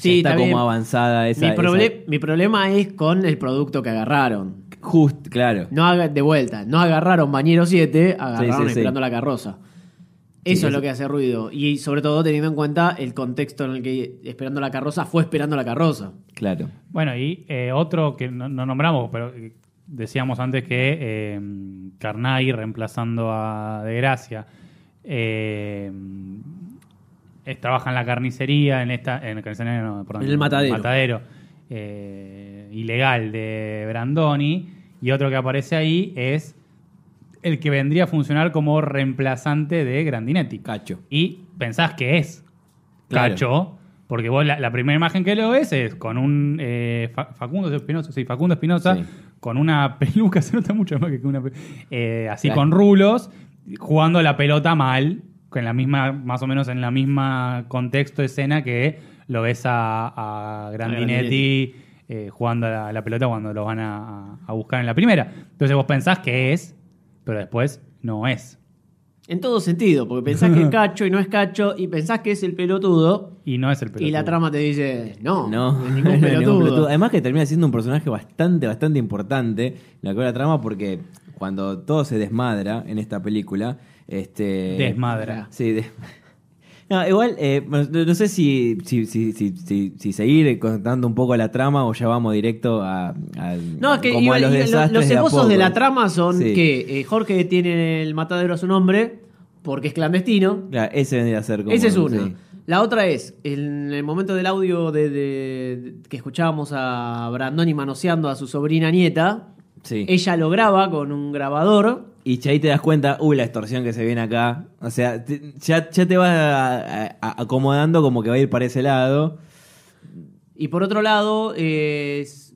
Speaker 2: Sí,
Speaker 5: está como avanzada esa...
Speaker 2: mi, proble-
Speaker 5: esa-
Speaker 2: mi problema es con el producto que agarraron.
Speaker 5: Just, claro.
Speaker 2: No haga, de vuelta, no agarraron Bañero 7, agarraron
Speaker 5: Sí, sí, sí.
Speaker 2: esperando la carroza.
Speaker 5: Sí,
Speaker 2: Eso es lo que hace ruido. Y sobre todo teniendo en cuenta el contexto en el que esperando la carroza fue esperando la carroza.
Speaker 5: Claro.
Speaker 6: Bueno, y eh, otro que no, no nombramos, pero decíamos antes que eh, Carnay reemplazando a De Gracia eh, es- trabaja en la carnicería, en esta, en, la carnicería, no, perdón,
Speaker 2: En el matadero.
Speaker 6: matadero. eh, ilegal de Brandoni. Y otro que aparece ahí es el que vendría a funcionar como reemplazante de Grandinetti.
Speaker 5: Cacho.
Speaker 6: Y pensás que es
Speaker 5: Claro.
Speaker 6: Cacho, porque vos la, la primera imagen que lo ves es con un eh, Fa- Facundo Espinosa, sí, Facundo Espinosa,
Speaker 5: Sí.
Speaker 6: con una peluca, se nota mucho más que una eh, así
Speaker 5: Claro.
Speaker 6: con rulos, jugando la pelota mal, con la misma, más o menos en la misma contexto de escena que lo ves a, a Grandinetti eh, jugando a la, a la pelota cuando lo van a, a buscar en la primera. Entonces vos pensás que es, pero después no es.
Speaker 2: En todo sentido, porque pensás que es cacho y no es cacho, y pensás que es el pelotudo,
Speaker 6: Y no es el pelotudo.
Speaker 2: y la trama te dice, no,
Speaker 5: No,
Speaker 2: no es
Speaker 5: no
Speaker 2: ningún
Speaker 5: es
Speaker 2: pelotudo.
Speaker 5: ningún pelotudo. Además que termina siendo un personaje bastante, bastante importante en la que la trama porque cuando todo se desmadra en esta película, este...
Speaker 6: Desmadra.
Speaker 5: Sí, No, igual, eh, no sé si, si, si, si, seguir contando un poco la trama o ya vamos directo a, al-
Speaker 2: No, es que
Speaker 5: como
Speaker 2: iba-
Speaker 5: a los desastres
Speaker 2: los esbozos de la trama son
Speaker 5: Sí.
Speaker 2: que eh, Jorge tiene el matadero a su nombre porque es clandestino.
Speaker 5: Claro, ese vendría a ser como...
Speaker 2: Esa es una.
Speaker 5: sí.
Speaker 2: La otra es, en el momento del audio de- que escuchábamos a Brandoni manoseando a su sobrina nieta,
Speaker 5: Sí.
Speaker 2: ella lo graba con un grabador.
Speaker 5: Y ya ahí te das cuenta, uy, la extorsión que se viene acá. O sea, te- ya, ya te vas a- a- a- acomodando como que va a ir para ese lado.
Speaker 2: Y por otro lado, eh, es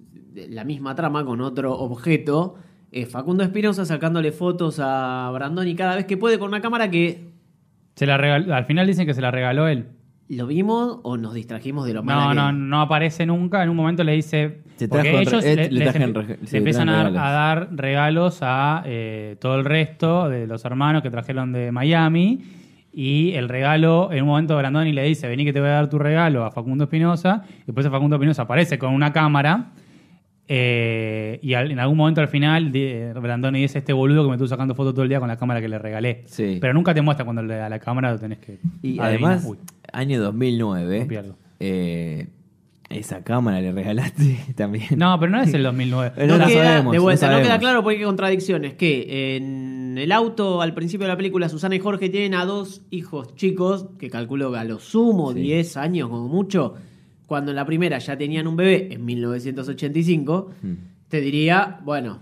Speaker 2: la misma trama con otro objeto. eh, Facundo Espinosa sacándole fotos a Brandoni cada vez que puede con una cámara que
Speaker 6: Se la regaló- al final dicen que se la regaló él.
Speaker 2: Lo vimos o nos distrajimos de lo malo
Speaker 6: No,
Speaker 2: que-
Speaker 6: no, no aparece nunca. En un momento le dice.
Speaker 5: Te
Speaker 6: porque ellos le, les
Speaker 5: sí,
Speaker 6: empiezan a dar, a regalos a eh, todo el resto de los hermanos que trajeron de Miami. Y el regalo, en un momento Brandoni le dice: Vení que te voy a dar tu regalo a Facundo Espinosa. Y después Facundo Espinosa aparece con una cámara. Eh, y al- en algún momento al final, de- Brandoni dice: Este boludo que me estuvo sacando fotos todo el día con la cámara que le regalé.
Speaker 5: Sí.
Speaker 6: Pero nunca te muestra cuando le da la cámara, lo tenés que.
Speaker 5: Y
Speaker 6: adivinar.
Speaker 5: además,
Speaker 6: Uy,
Speaker 5: año 2009,
Speaker 6: no
Speaker 5: eh, esa cámara le regalaste también.
Speaker 6: No, pero no es el 2009.
Speaker 5: Eh,
Speaker 2: No,
Speaker 5: no
Speaker 2: queda,
Speaker 5: sabemos,
Speaker 2: de vuelta, no, queda claro porque hay contradicciones. Que en el auto, al principio de la película, Susana y Jorge tienen a dos hijos chicos, que calculo que a lo sumo
Speaker 5: Sí.
Speaker 2: 10 años como mucho, cuando en la primera ya tenían un bebé en 1985,
Speaker 5: Hmm.
Speaker 2: te diría, bueno,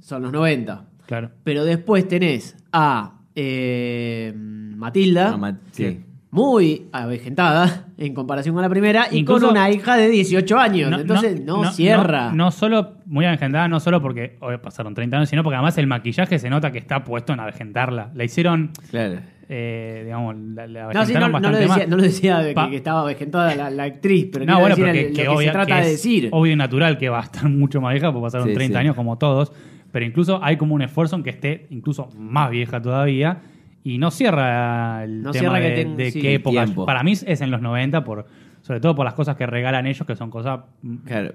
Speaker 2: son los 90.
Speaker 6: Claro.
Speaker 2: Pero después tenés a eh, Matilda,
Speaker 5: ma- sí.
Speaker 2: Muy avejentada en comparación con la primera, y
Speaker 6: Incluso-
Speaker 2: con una hija de 18 años. Entonces no, cierra.
Speaker 6: No, no solo muy avejentada, no solo porque hoy pasaron 30 años, sino porque además el maquillaje se nota que está puesto en avejentarla. La hicieron,
Speaker 5: Claro.
Speaker 6: eh, digamos, la, la
Speaker 2: No, sí, no, no lo decía,
Speaker 6: más.
Speaker 2: no lo decía de que, estaba avejentada la, la actriz, pero
Speaker 6: No, bueno, pero
Speaker 2: el-
Speaker 6: que,
Speaker 2: lo
Speaker 6: que obvia-
Speaker 2: se trata
Speaker 6: que
Speaker 2: de decir.
Speaker 6: obvio y natural que va a estar mucho más vieja, porque pasaron
Speaker 5: Sí,
Speaker 6: 30
Speaker 5: sí.
Speaker 6: años como todos, pero incluso hay como un esfuerzo en que esté incluso más vieja todavía y no cierra el
Speaker 2: No
Speaker 6: tema
Speaker 2: cierra que
Speaker 6: de,
Speaker 2: ten-
Speaker 6: de
Speaker 2: sí,
Speaker 6: qué época.
Speaker 5: tiempo.
Speaker 6: Para mí es en los 90, por, sobre todo por las cosas que regalan ellos, que son cosas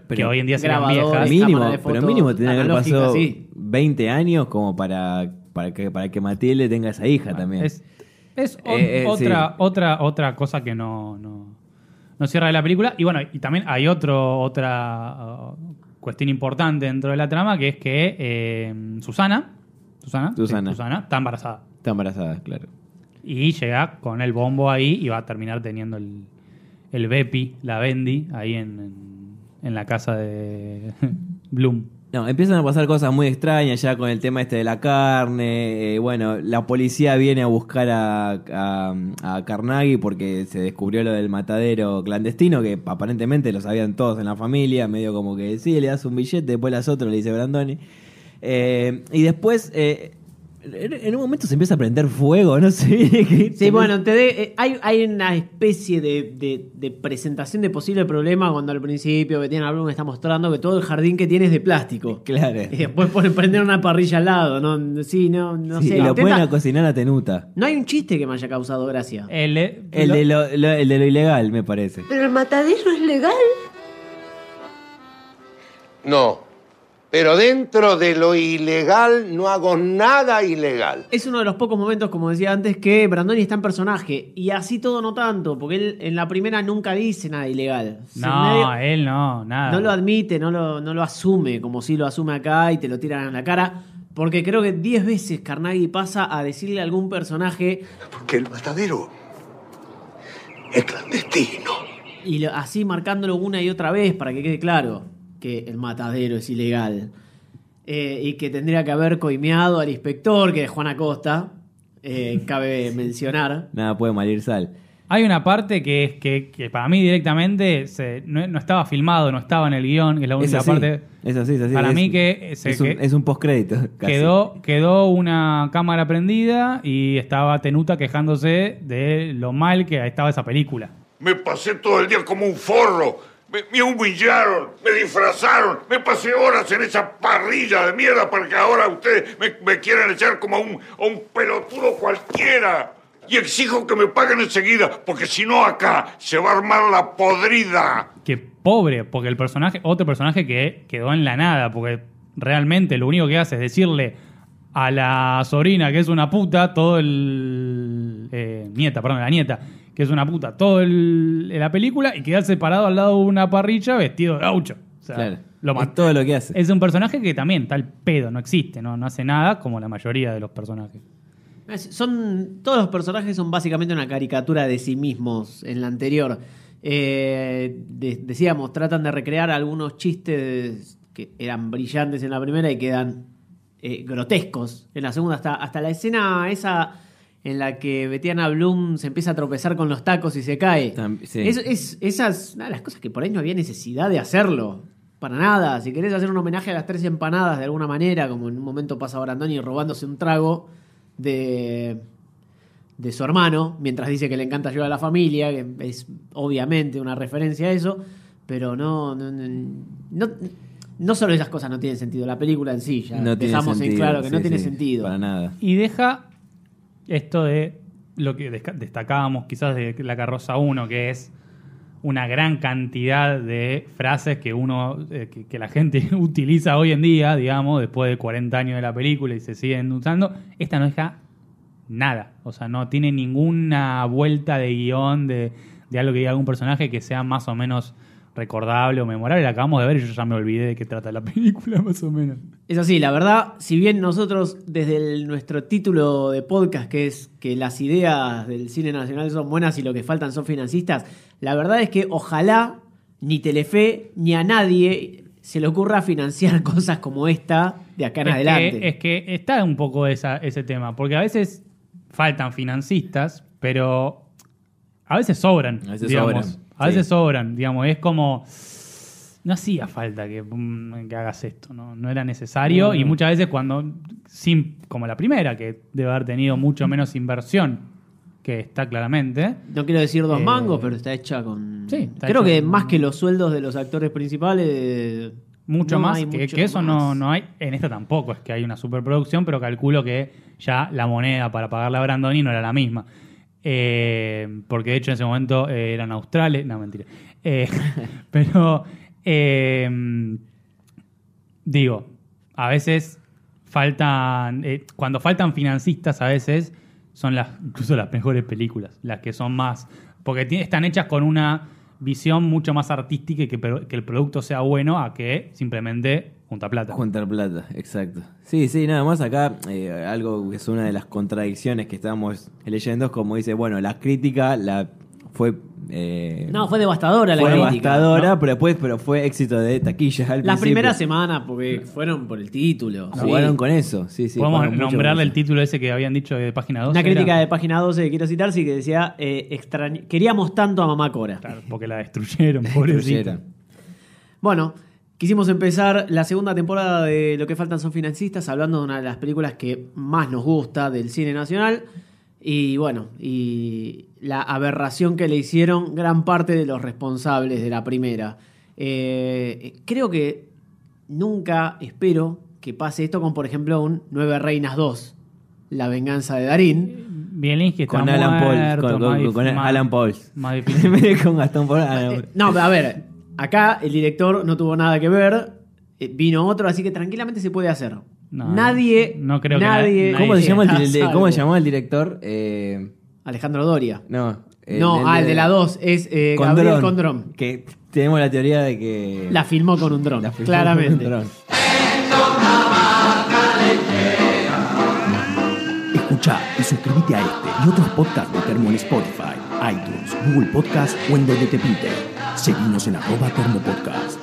Speaker 6: que hoy en día
Speaker 2: grabadores,
Speaker 6: viejas.
Speaker 5: mínimo,
Speaker 2: de
Speaker 5: pero mínimo tiene que haber pasado
Speaker 2: sí.
Speaker 5: 20 años como para, para, que, para que Matilde tenga esa hija también.
Speaker 6: Es, es
Speaker 5: Eh, eh,
Speaker 6: otra,
Speaker 5: sí.
Speaker 6: otra, otra cosa que no, no, no cierra de la película. Y bueno, y también hay otro, otra uh, cuestión importante dentro de la trama, que es que eh, Susana, Susana, sí,
Speaker 5: Susana.
Speaker 6: Susana está embarazada.
Speaker 5: Está embarazada, claro.
Speaker 6: Y llega con el bombo ahí y va a terminar teniendo el, el Bepi, la Bendy, ahí en, en, en la casa de Bloom.
Speaker 5: No, empiezan a pasar cosas muy extrañas ya con el tema este de la carne. eh, bueno, la policía viene a buscar a, a, a Carnaghi porque se descubrió lo del matadero clandestino, que aparentemente lo sabían todos en la familia, medio como que sí, le das un billete, después las otras, le dice Brandoni. Eh, y después, eh, en, un momento se empieza a prender fuego, no sé.
Speaker 2: Sí, bueno, te de- eh, hay, hay una especie de, de- de presentación de posible problema cuando al principio que tiene está mostrando que todo el jardín que tiene es de plástico.
Speaker 5: Claro.
Speaker 2: Y después ponen prender una parrilla al lado, ¿no? Sí, no, no
Speaker 5: Sí,
Speaker 2: sé.
Speaker 5: y lo a cocinar a Tenuta.
Speaker 2: No hay un chiste que me haya causado gracia.
Speaker 6: El,
Speaker 5: El
Speaker 6: lo-
Speaker 5: de lo, lo- el de lo ilegal, me parece.
Speaker 11: Pero el matadero es legal.
Speaker 10: No. Pero dentro de lo ilegal no hago nada ilegal.
Speaker 2: Es uno de los pocos momentos, como decía antes, que Brandoni está en personaje. Y así todo no tanto, porque él en la primera nunca dice nada ilegal. Se
Speaker 6: no,
Speaker 2: medio-
Speaker 6: él no, nada.
Speaker 2: no lo admite, no lo, no lo asume, como si lo asume acá y te lo tiran en la cara. Porque creo que 10 veces Carnaghi pasa a decirle a algún personaje
Speaker 10: Porque el matadero es clandestino.
Speaker 2: Y lo- así marcándolo una y otra vez para que quede claro que el matadero es ilegal. Eh, y que tendría que haber coimeado al inspector, que es Juan Acosta, eh, cabe mencionar.
Speaker 5: Nada puede malir sal.
Speaker 6: Hay una parte que es que, que para mí directamente se- no, no estaba filmado, no estaba en el guion, que es la
Speaker 5: Es
Speaker 6: única
Speaker 5: así,
Speaker 6: parte.
Speaker 5: es así, es así.
Speaker 6: Para
Speaker 5: es-
Speaker 6: mí que se-
Speaker 5: es un,
Speaker 6: que-
Speaker 5: es un postcrédito. casi.
Speaker 6: Quedó, quedó una cámara prendida y estaba Tenuta quejándose de lo mal que estaba esa película.
Speaker 4: Me pasé todo el día como un forro. Me, humillaron, me disfrazaron, me pasé horas en esa parrilla de mierda para que ahora ustedes me, quieran echar como a un, a un pelotudo cualquiera. Y exijo que me paguen enseguida, porque si no acá se va a armar la podrida.
Speaker 6: Que pobre, porque el personaje, otro personaje que quedó en la nada, porque realmente lo único que hace es decirle a la sobrina que es una puta, todo el. eh, nieta, perdón, la nieta, que es una puta, todo el, en la película y quedarse parado al lado de una parrilla vestido de gaucho. O sea,
Speaker 5: Claro.
Speaker 6: lo
Speaker 5: Es todo lo que hace.
Speaker 6: Es un personaje que también está al pedo, no existe, no, no hace nada como la mayoría de los personajes.
Speaker 2: Es- Son, todos los personajes son básicamente una caricatura de sí mismos en la anterior. Eh, de- decíamos, tratan de recrear algunos chistes que eran brillantes en la primera y quedan eh, grotescos en la segunda. Hasta, hasta la escena esa en la que Betiana Bloom se empieza a tropezar con los tacos y se cae.
Speaker 5: Sí.
Speaker 2: Es, es- esas, nada, las cosas que por ahí no había necesidad de hacerlo. Para nada. Si querés hacer un homenaje a las tres empanadas de alguna manera, como en un momento pasa ahora Andoni robándose un trago de, de su hermano, mientras dice que le encanta ayudar a la familia, que es obviamente una referencia a eso, pero no, no, no, no, no solo esas cosas no tienen sentido, la película en sí, ya
Speaker 5: No
Speaker 2: dejamos en claro que no tiene
Speaker 5: sí,
Speaker 2: sentido.
Speaker 5: Para nada.
Speaker 6: Y deja esto de lo que destacábamos quizás de la carroza 1, que es una gran cantidad de frases que uno eh, que la gente utiliza hoy en día, digamos, después de 40 años de la película y se siguen usando. Esta no deja nada. O sea, no tiene ninguna vuelta de guion de, de algo que diga algún personaje que sea más o menos recordable o memorable. La acabamos de ver y yo ya me olvidé de qué trata la película, más o menos.
Speaker 2: Es así, la verdad, si bien nosotros desde el- nuestro título de podcast, que es que las ideas del cine nacional son buenas y lo que faltan son financistas, la verdad es que ojalá ni Telefe ni a nadie se le ocurra financiar cosas como esta de acá en
Speaker 6: es
Speaker 2: adelante.
Speaker 6: Que, es que está un poco esa, ese tema, porque a veces faltan financistas, pero a veces sobran.
Speaker 5: A veces
Speaker 6: digamos.
Speaker 5: sobran,
Speaker 6: A veces
Speaker 5: sí.
Speaker 6: sobran, digamos, es como... No hacía falta que, mm, que hagas esto, ¿no? No era necesario. Y muchas veces cuando, sin, como la primera, que debe haber tenido mucho menos inversión, que está claramente.
Speaker 2: No quiero decir dos
Speaker 6: Eh,
Speaker 2: mangos, pero está hecha con.
Speaker 6: Sí, está
Speaker 2: Creo que
Speaker 6: con-
Speaker 2: más que los sueldos de los actores principales.
Speaker 6: Mucho
Speaker 2: no
Speaker 6: más, que,
Speaker 2: mucho
Speaker 6: que eso no, no hay. En esta tampoco es que hay una superproducción, pero calculo que ya la moneda para pagarle a Brandoni no era la misma. Eh, porque de hecho en ese momento eh, eran australes. No, mentira. Eh, pero digo, a veces faltan. cuando faltan financistas, a veces son incluso las mejores películas. Las que son más. Porque están hechas con una visión mucho más artística y que, que el producto sea bueno a que simplemente junta plata.
Speaker 5: Juntar plata, exacto. Sí, sí, nada más acá, eh, algo que es una de las contradicciones que estábamos leyendo es como dice, bueno, la crítica la fue... eh,
Speaker 2: No, fue devastadora la
Speaker 5: fue
Speaker 2: crítica.
Speaker 5: devastadora,
Speaker 2: ¿no?
Speaker 5: pero después pero fue éxito de taquilla al
Speaker 2: Las
Speaker 5: principio.
Speaker 2: primeras semanas, porque fueron por el título. sí.
Speaker 5: Jugaron con eso, sí, sí.
Speaker 6: Podemos nombrarle el título ese que habían dicho de página 2.
Speaker 2: Una crítica de página 12 que quiero citar, sí, que decía: eh, extrañ- Queríamos tanto a Mamá Cora.
Speaker 6: Claro, porque la destruyeron, pobrecita.
Speaker 2: Bueno, quisimos empezar la segunda temporada de Lo que faltan son financistas, hablando de una de las películas que más nos gusta del cine nacional. Y bueno, y la aberración que le hicieron gran parte de los responsables de la primera. Eh, creo que nunca espero que pase esto con, por ejemplo, un Nueve Reinas 2, La venganza de Darín.
Speaker 6: Bielinski está
Speaker 5: Con Alan Paul, con, Alan Paul.
Speaker 6: Más difícil.
Speaker 5: con Gastón Paul, Alan Paul.
Speaker 2: No, pero a ver, acá el director no tuvo nada que ver, eh, vino otro, así que tranquilamente se puede hacer.
Speaker 6: No,
Speaker 2: nadie,
Speaker 6: no creo que
Speaker 2: nadie,
Speaker 6: na-
Speaker 5: ¿Cómo se, llama el,
Speaker 2: está
Speaker 5: di- de-
Speaker 2: salvo.
Speaker 5: ¿Cómo se llamaba el director? Eh,
Speaker 2: Alejandro Doria.
Speaker 5: no.
Speaker 2: no, ah, el de la 2 es eh,
Speaker 5: con
Speaker 2: Gabriel
Speaker 5: dron,
Speaker 2: Condrón.
Speaker 5: Que tenemos la teoría de que...
Speaker 2: La filmó con un dron, claramente.
Speaker 5: con un dron.
Speaker 1: Escucha y suscríbete a este y otros podcasts de Termo en Spotify, iTunes, Google Podcast o en donde te pinte. Seguimos en arroba termopodcast.